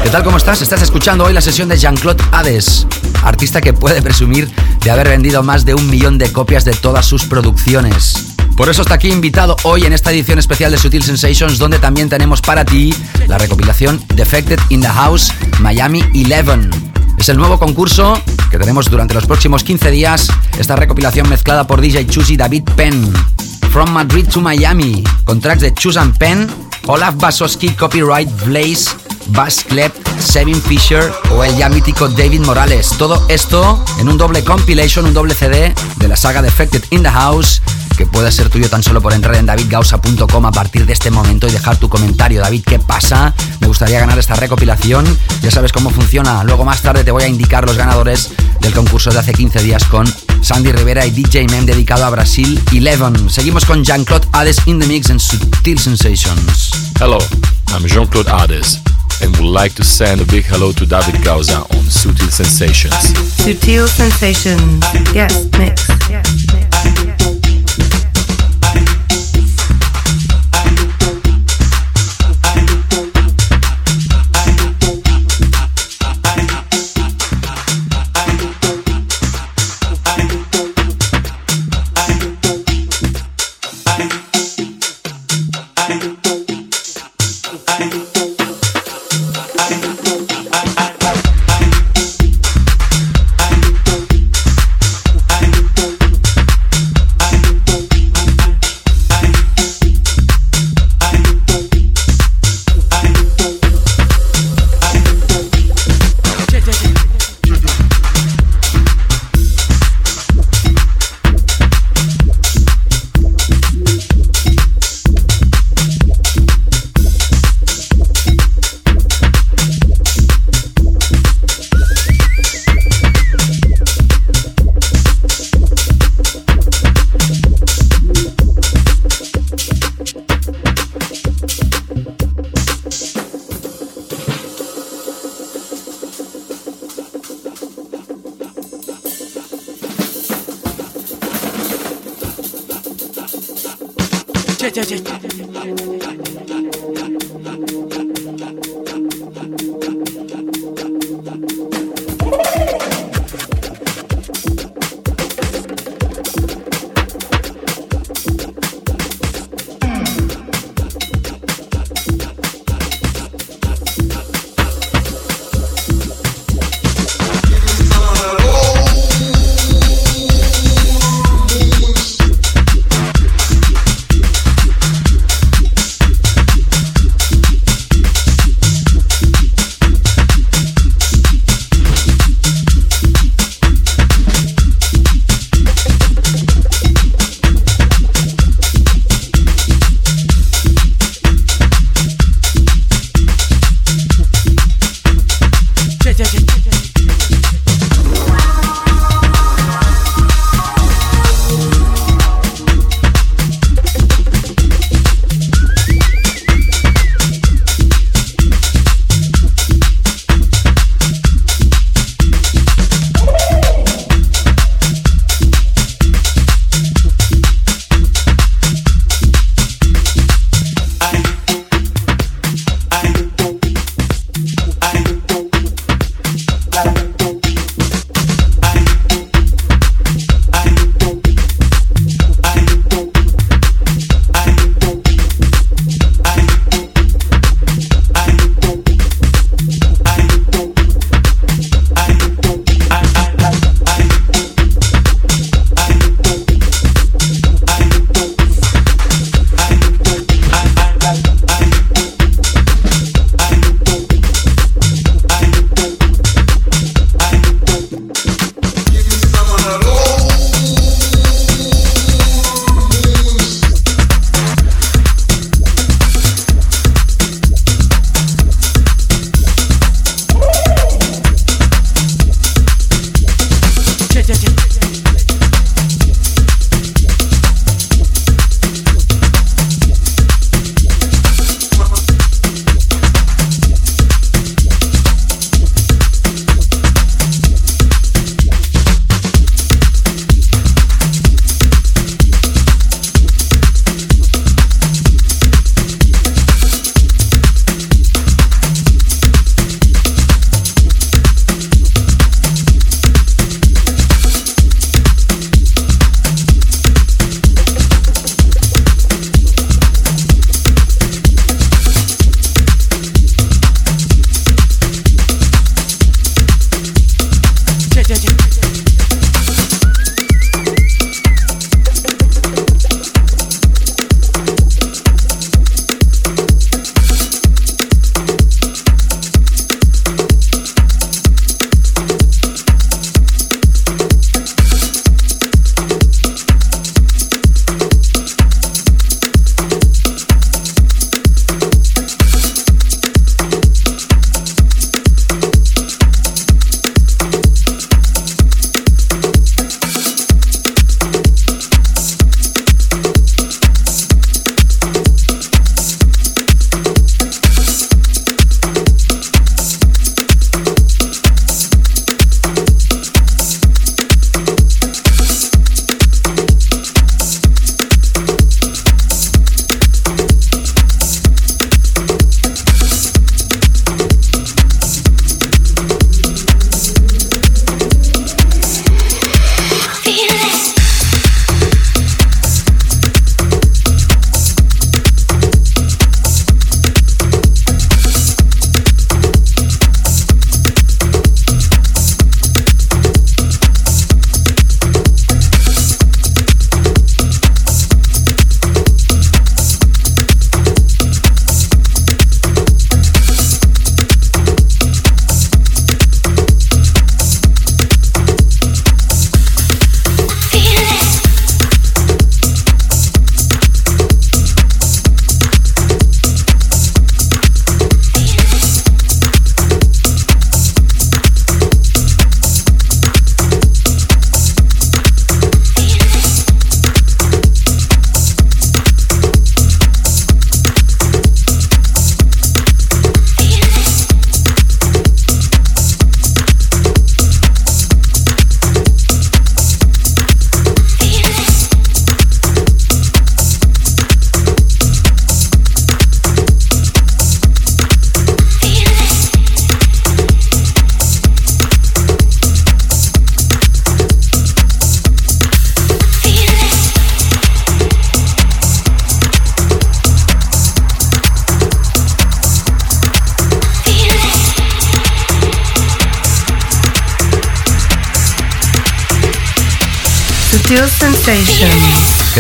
A: ¿Qué tal? ¿Cómo estás? Estás escuchando hoy la sesión de Jean-Claude Hades, artista que puede presumir de haber vendido más de un millón de copias de todas sus producciones. Por eso está aquí invitado hoy en esta edición especial de Sutil Sensations, donde también tenemos para ti la recopilación Defected in the House Miami 11. Es el nuevo concurso que tenemos durante los próximos 15 días. Esta recopilación mezclada por DJ Chus y David Penn. From Madrid to Miami, con tracks de Chus and Penn, Olaf Basoski, Copyright Blaze, Bass Klep, Sevin Fisher o el ya mítico David Morales. Todo esto en un doble compilation, un doble CD de la saga Defected in the House que puede ser tuyo tan solo por entrar en davidgausa.com a partir de este momento y dejar tu comentario. David, ¿qué pasa? Me gustaría ganar esta recopilación. Ya sabes cómo funciona. Luego más tarde te voy a indicar los ganadores del concurso de hace 15 días con Sandy Rivera y DJ Mem dedicado a Brasil 11. Seguimos con Jean-Claude Hades in the mix en Sutil Sensations.
F: Hello, I'm Jean-Claude Hades and would like to send a big hello to David Gauza on Sutil Sensations.
B: Sutil Sensations. Guest mix.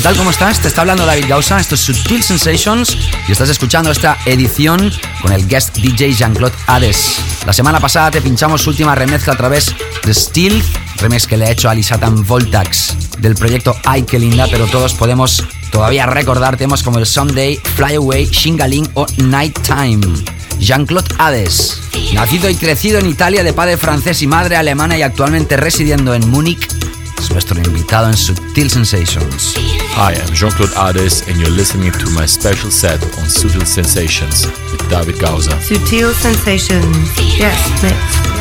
A: Tal? ¿Cómo estás? Te está hablando David Gausa, esto es Sutil Sensations y estás escuchando esta edición con el guest DJ Jean-Claude Hades. La semana pasada te pinchamos su última remezcla a través de Steel, remix que le ha hecho a Lisatan Voltax del proyecto Ay que linda, pero todos podemos todavía recordar temas como el Sunday, Fly Away, Shingaling o Nighttime. Jean-Claude Hades, nacido y crecido en Italia de padre francés y madre alemana y actualmente residiendo en Múnich, es nuestro invitado en Sutil Sensations.
F: Hi, I'm Jean-Claude Hades and you're listening to my special set on Sutil Sensations with David Gausa.
B: Sutil Sensations. Yes, mix.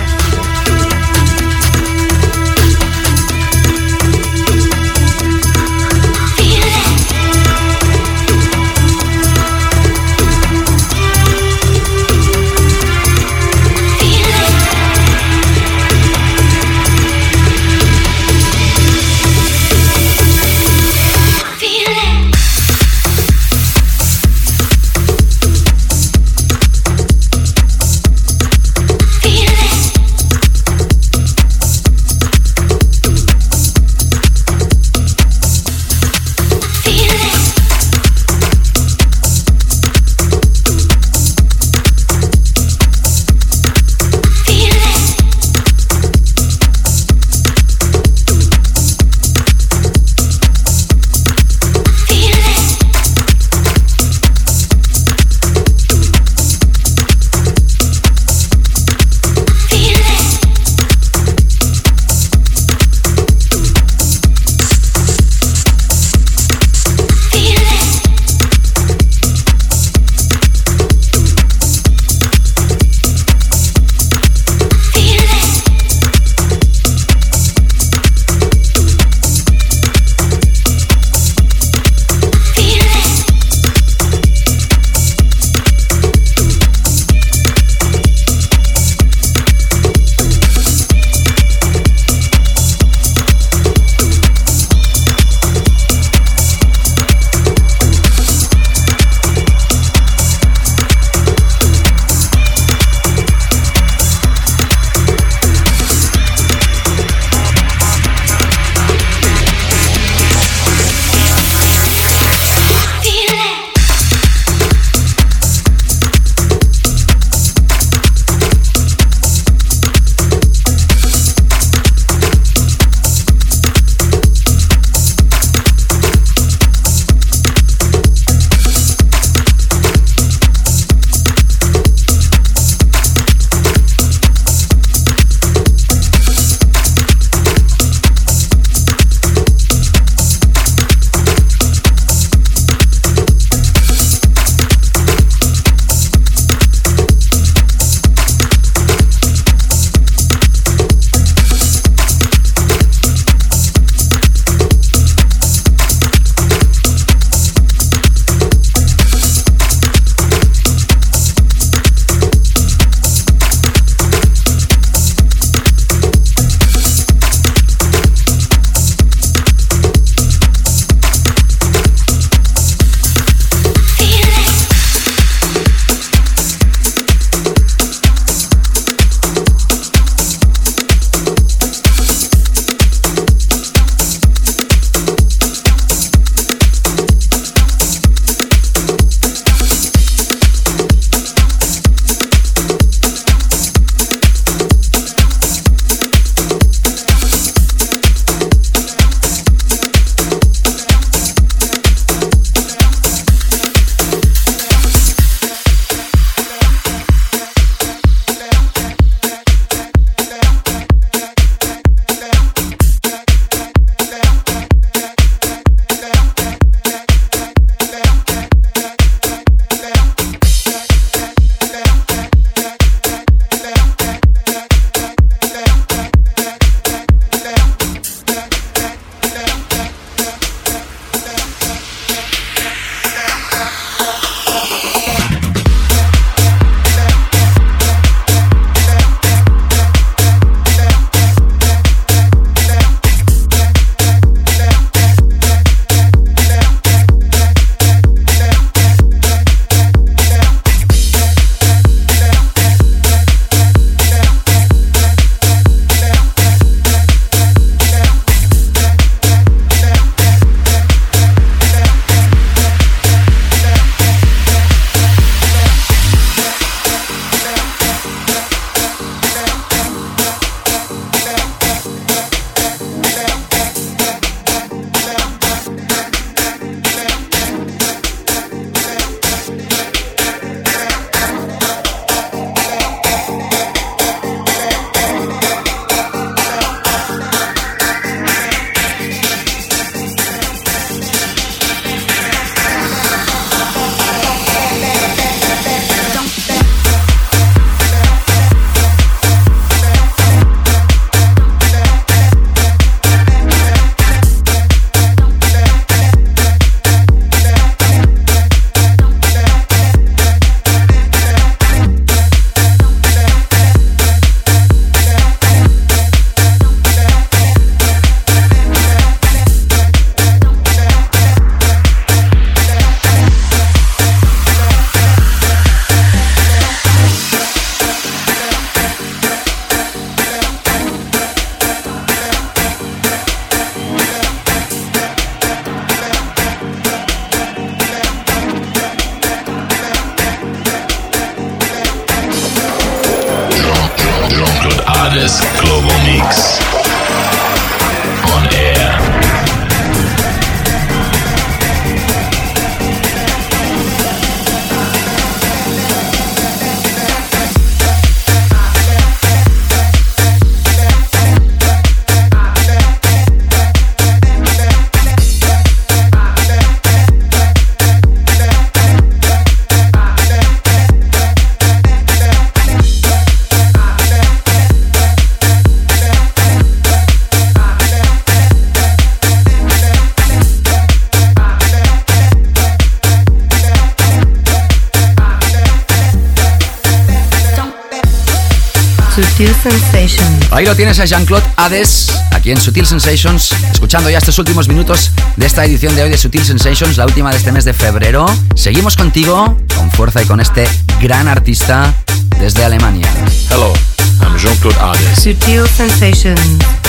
B: Sutil Sensations.
A: Ahí lo tienes a Jean-Claude Hades, aquí en Sutil Sensations, escuchando ya estos últimos minutos de esta edición de hoy de Sutil Sensations, la última de este mes de febrero. Seguimos contigo, con fuerza y con este gran artista desde Alemania.
F: Hello, I'm Jean-Claude Hades.
B: Sutil Sensations.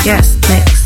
B: Yes, mix.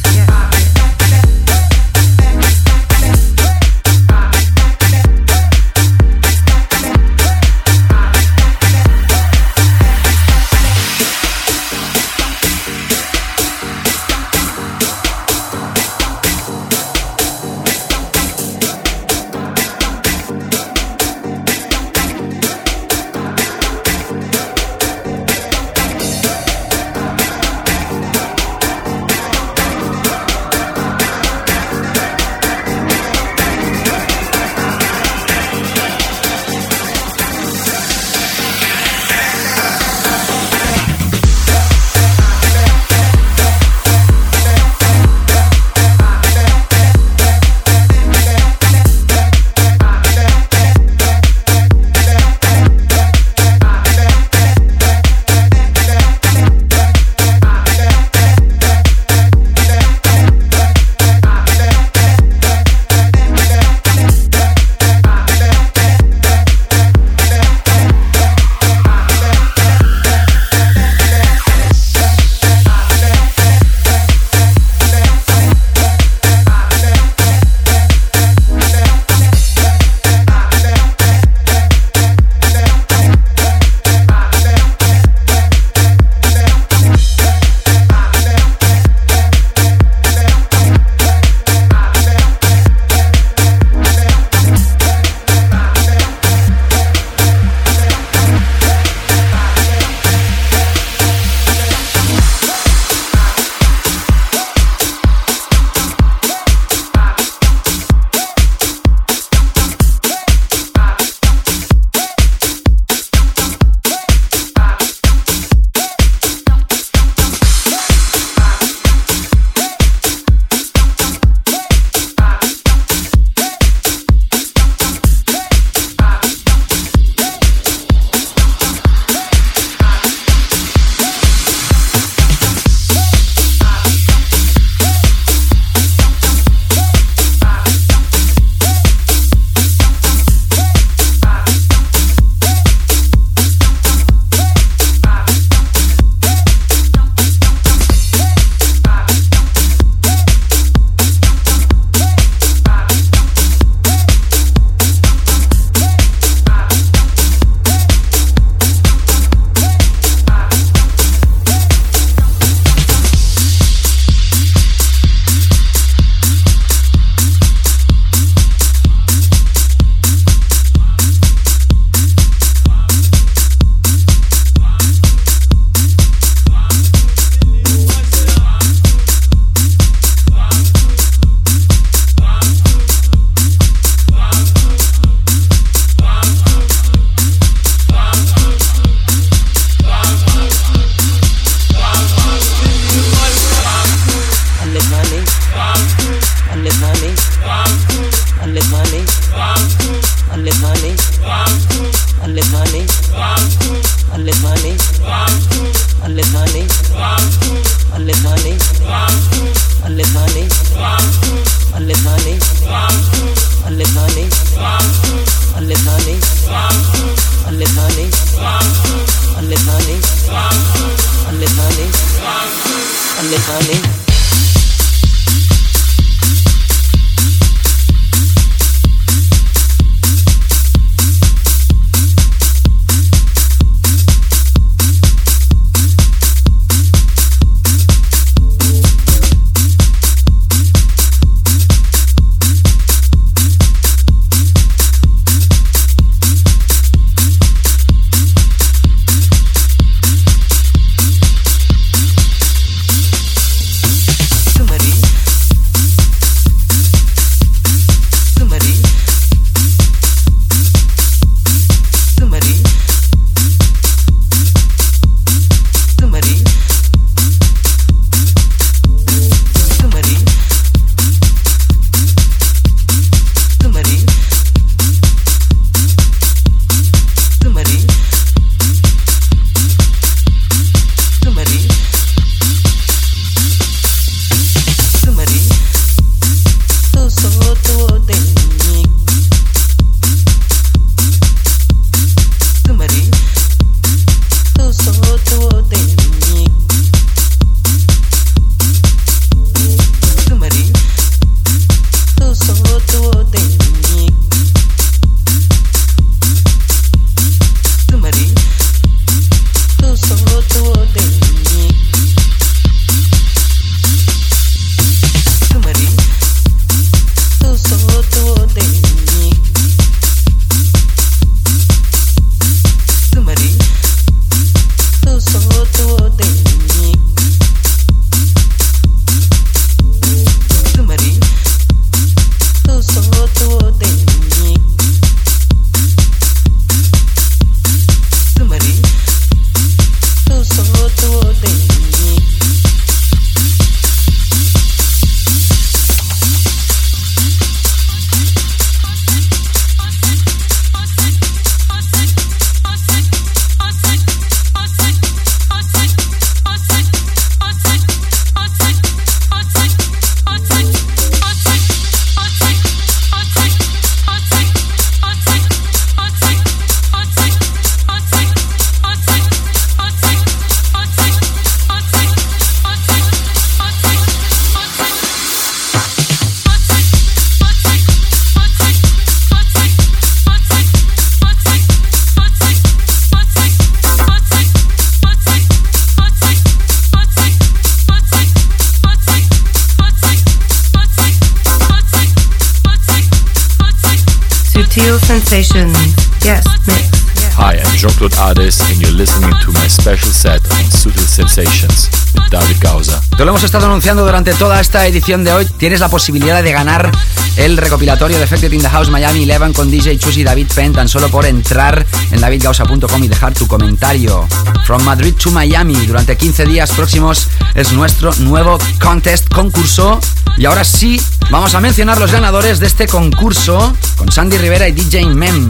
B: Yes, mix.
F: Hi, I'm Jean-Claude Hades and you're listening to my special set on Sutil Sensations with David Gausa.
A: Te lo hemos estado anunciando durante toda esta edición de hoy. Tienes la posibilidad de ganar el recopilatorio de Effected in the House Miami 11 con DJ Chus y David Penn tan solo por entrar en davidgausa.com y dejar tu comentario. From Madrid to Miami durante 15 días próximos es nuestro nuevo contest concurso. Y ahora sí, vamos a mencionar los ganadores de este concurso con Sandy Rivera y DJ Mem.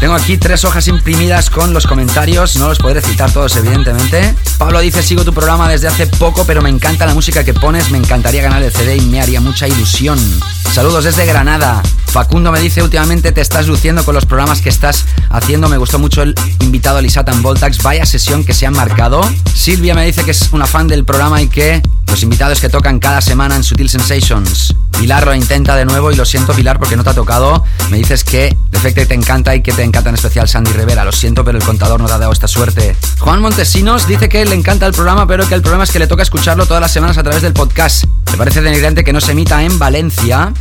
A: Tengo aquí tres hojas imprimidas con los comentarios, no los podré citar todos evidentemente. Pablo dice, sigo tu programa desde hace poco, pero me encanta la música que pones, me encantaría ganar el CD y me haría mucha ilusión. Saludos desde Granada. Facundo me dice, últimamente te estás luciendo con los programas que estás haciendo, me gustó mucho el invitado Lisatan Voltax, vaya sesión que se han marcado. Silvia me dice que es una fan del programa y que los invitados que tocan cada semana en Sutil Sensations. Pilar lo intenta de nuevo y lo siento Pilar porque no te ha tocado. Me dices que Defecte te encanta y que te encanta en especial Sandy Rivera. Lo siento, pero el contador no te ha dado esta suerte. Juan Montesinos dice que le encanta el programa, pero que el problema es que le toca escucharlo todas las semanas a través del podcast. Me parece denigrante que no se emita en Valencia.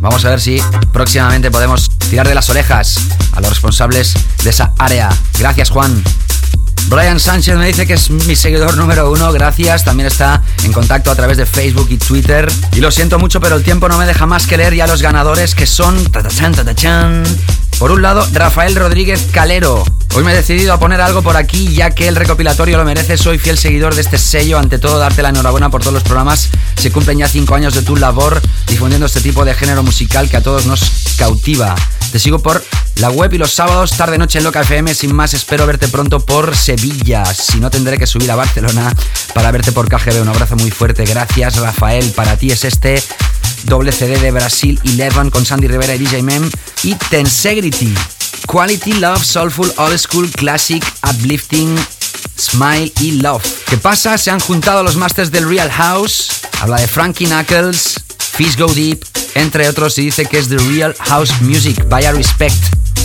A: Vamos a ver si próximamente podemos tirar de las orejas a los responsables de esa área. Gracias, Juan. Brian Sánchez me dice que es mi seguidor número uno, gracias. También está en contacto a través de Facebook y Twitter. Y lo siento mucho, pero el tiempo no me deja más que leer ya los ganadores que son... Por un lado, Rafael Rodríguez Calero. Hoy me he decidido a poner algo por aquí ya que el recopilatorio lo merece. Soy fiel seguidor de este sello. Ante todo, darte la enhorabuena por todos los programas. Se cumplen ya cinco años de tu labor difundiendo este tipo de género musical que a todos nos cautiva. Te sigo por la web y los sábados, tarde noche en Loca FM. Sin más, espero verte pronto por Sevilla. Si no, tendré que subir a Barcelona para verte por KGB. Un abrazo muy fuerte. Gracias, Rafael. Para ti es este doble CD de Brasil 11 con Sandy Rivera y DJ Mem y Tensegrity. Quality Love, Soulful, Old School, Classic, Uplifting, Smile y Love. ¿Qué pasa? Se han juntado los masters del Real House. Habla de Frankie Knuckles, Fish Go Deep, entre otros, y dice que es The Real House Music. Vaya respect.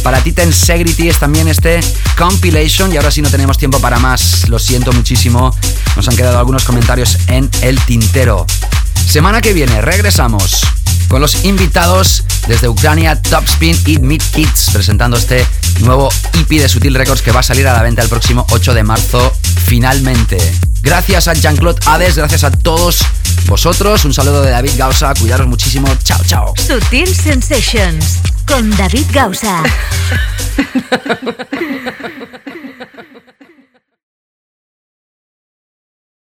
A: Para ti, Tensegrity es también este compilation. Y ahora sí no tenemos tiempo para más. Lo siento muchísimo. Nos han quedado algunos comentarios en el tintero. Semana que viene regresamos con los invitados desde Ucrania, Topspin y Meet Kids, presentando este nuevo EP de Sutil Records que va a salir a la venta el próximo 8 de marzo, finalmente. Gracias a Jean-Claude Hades, gracias a todos vosotros. Un saludo de David Gausa, cuidaros muchísimo. Chao, chao.
E: Sutil Sensations con David Gausa.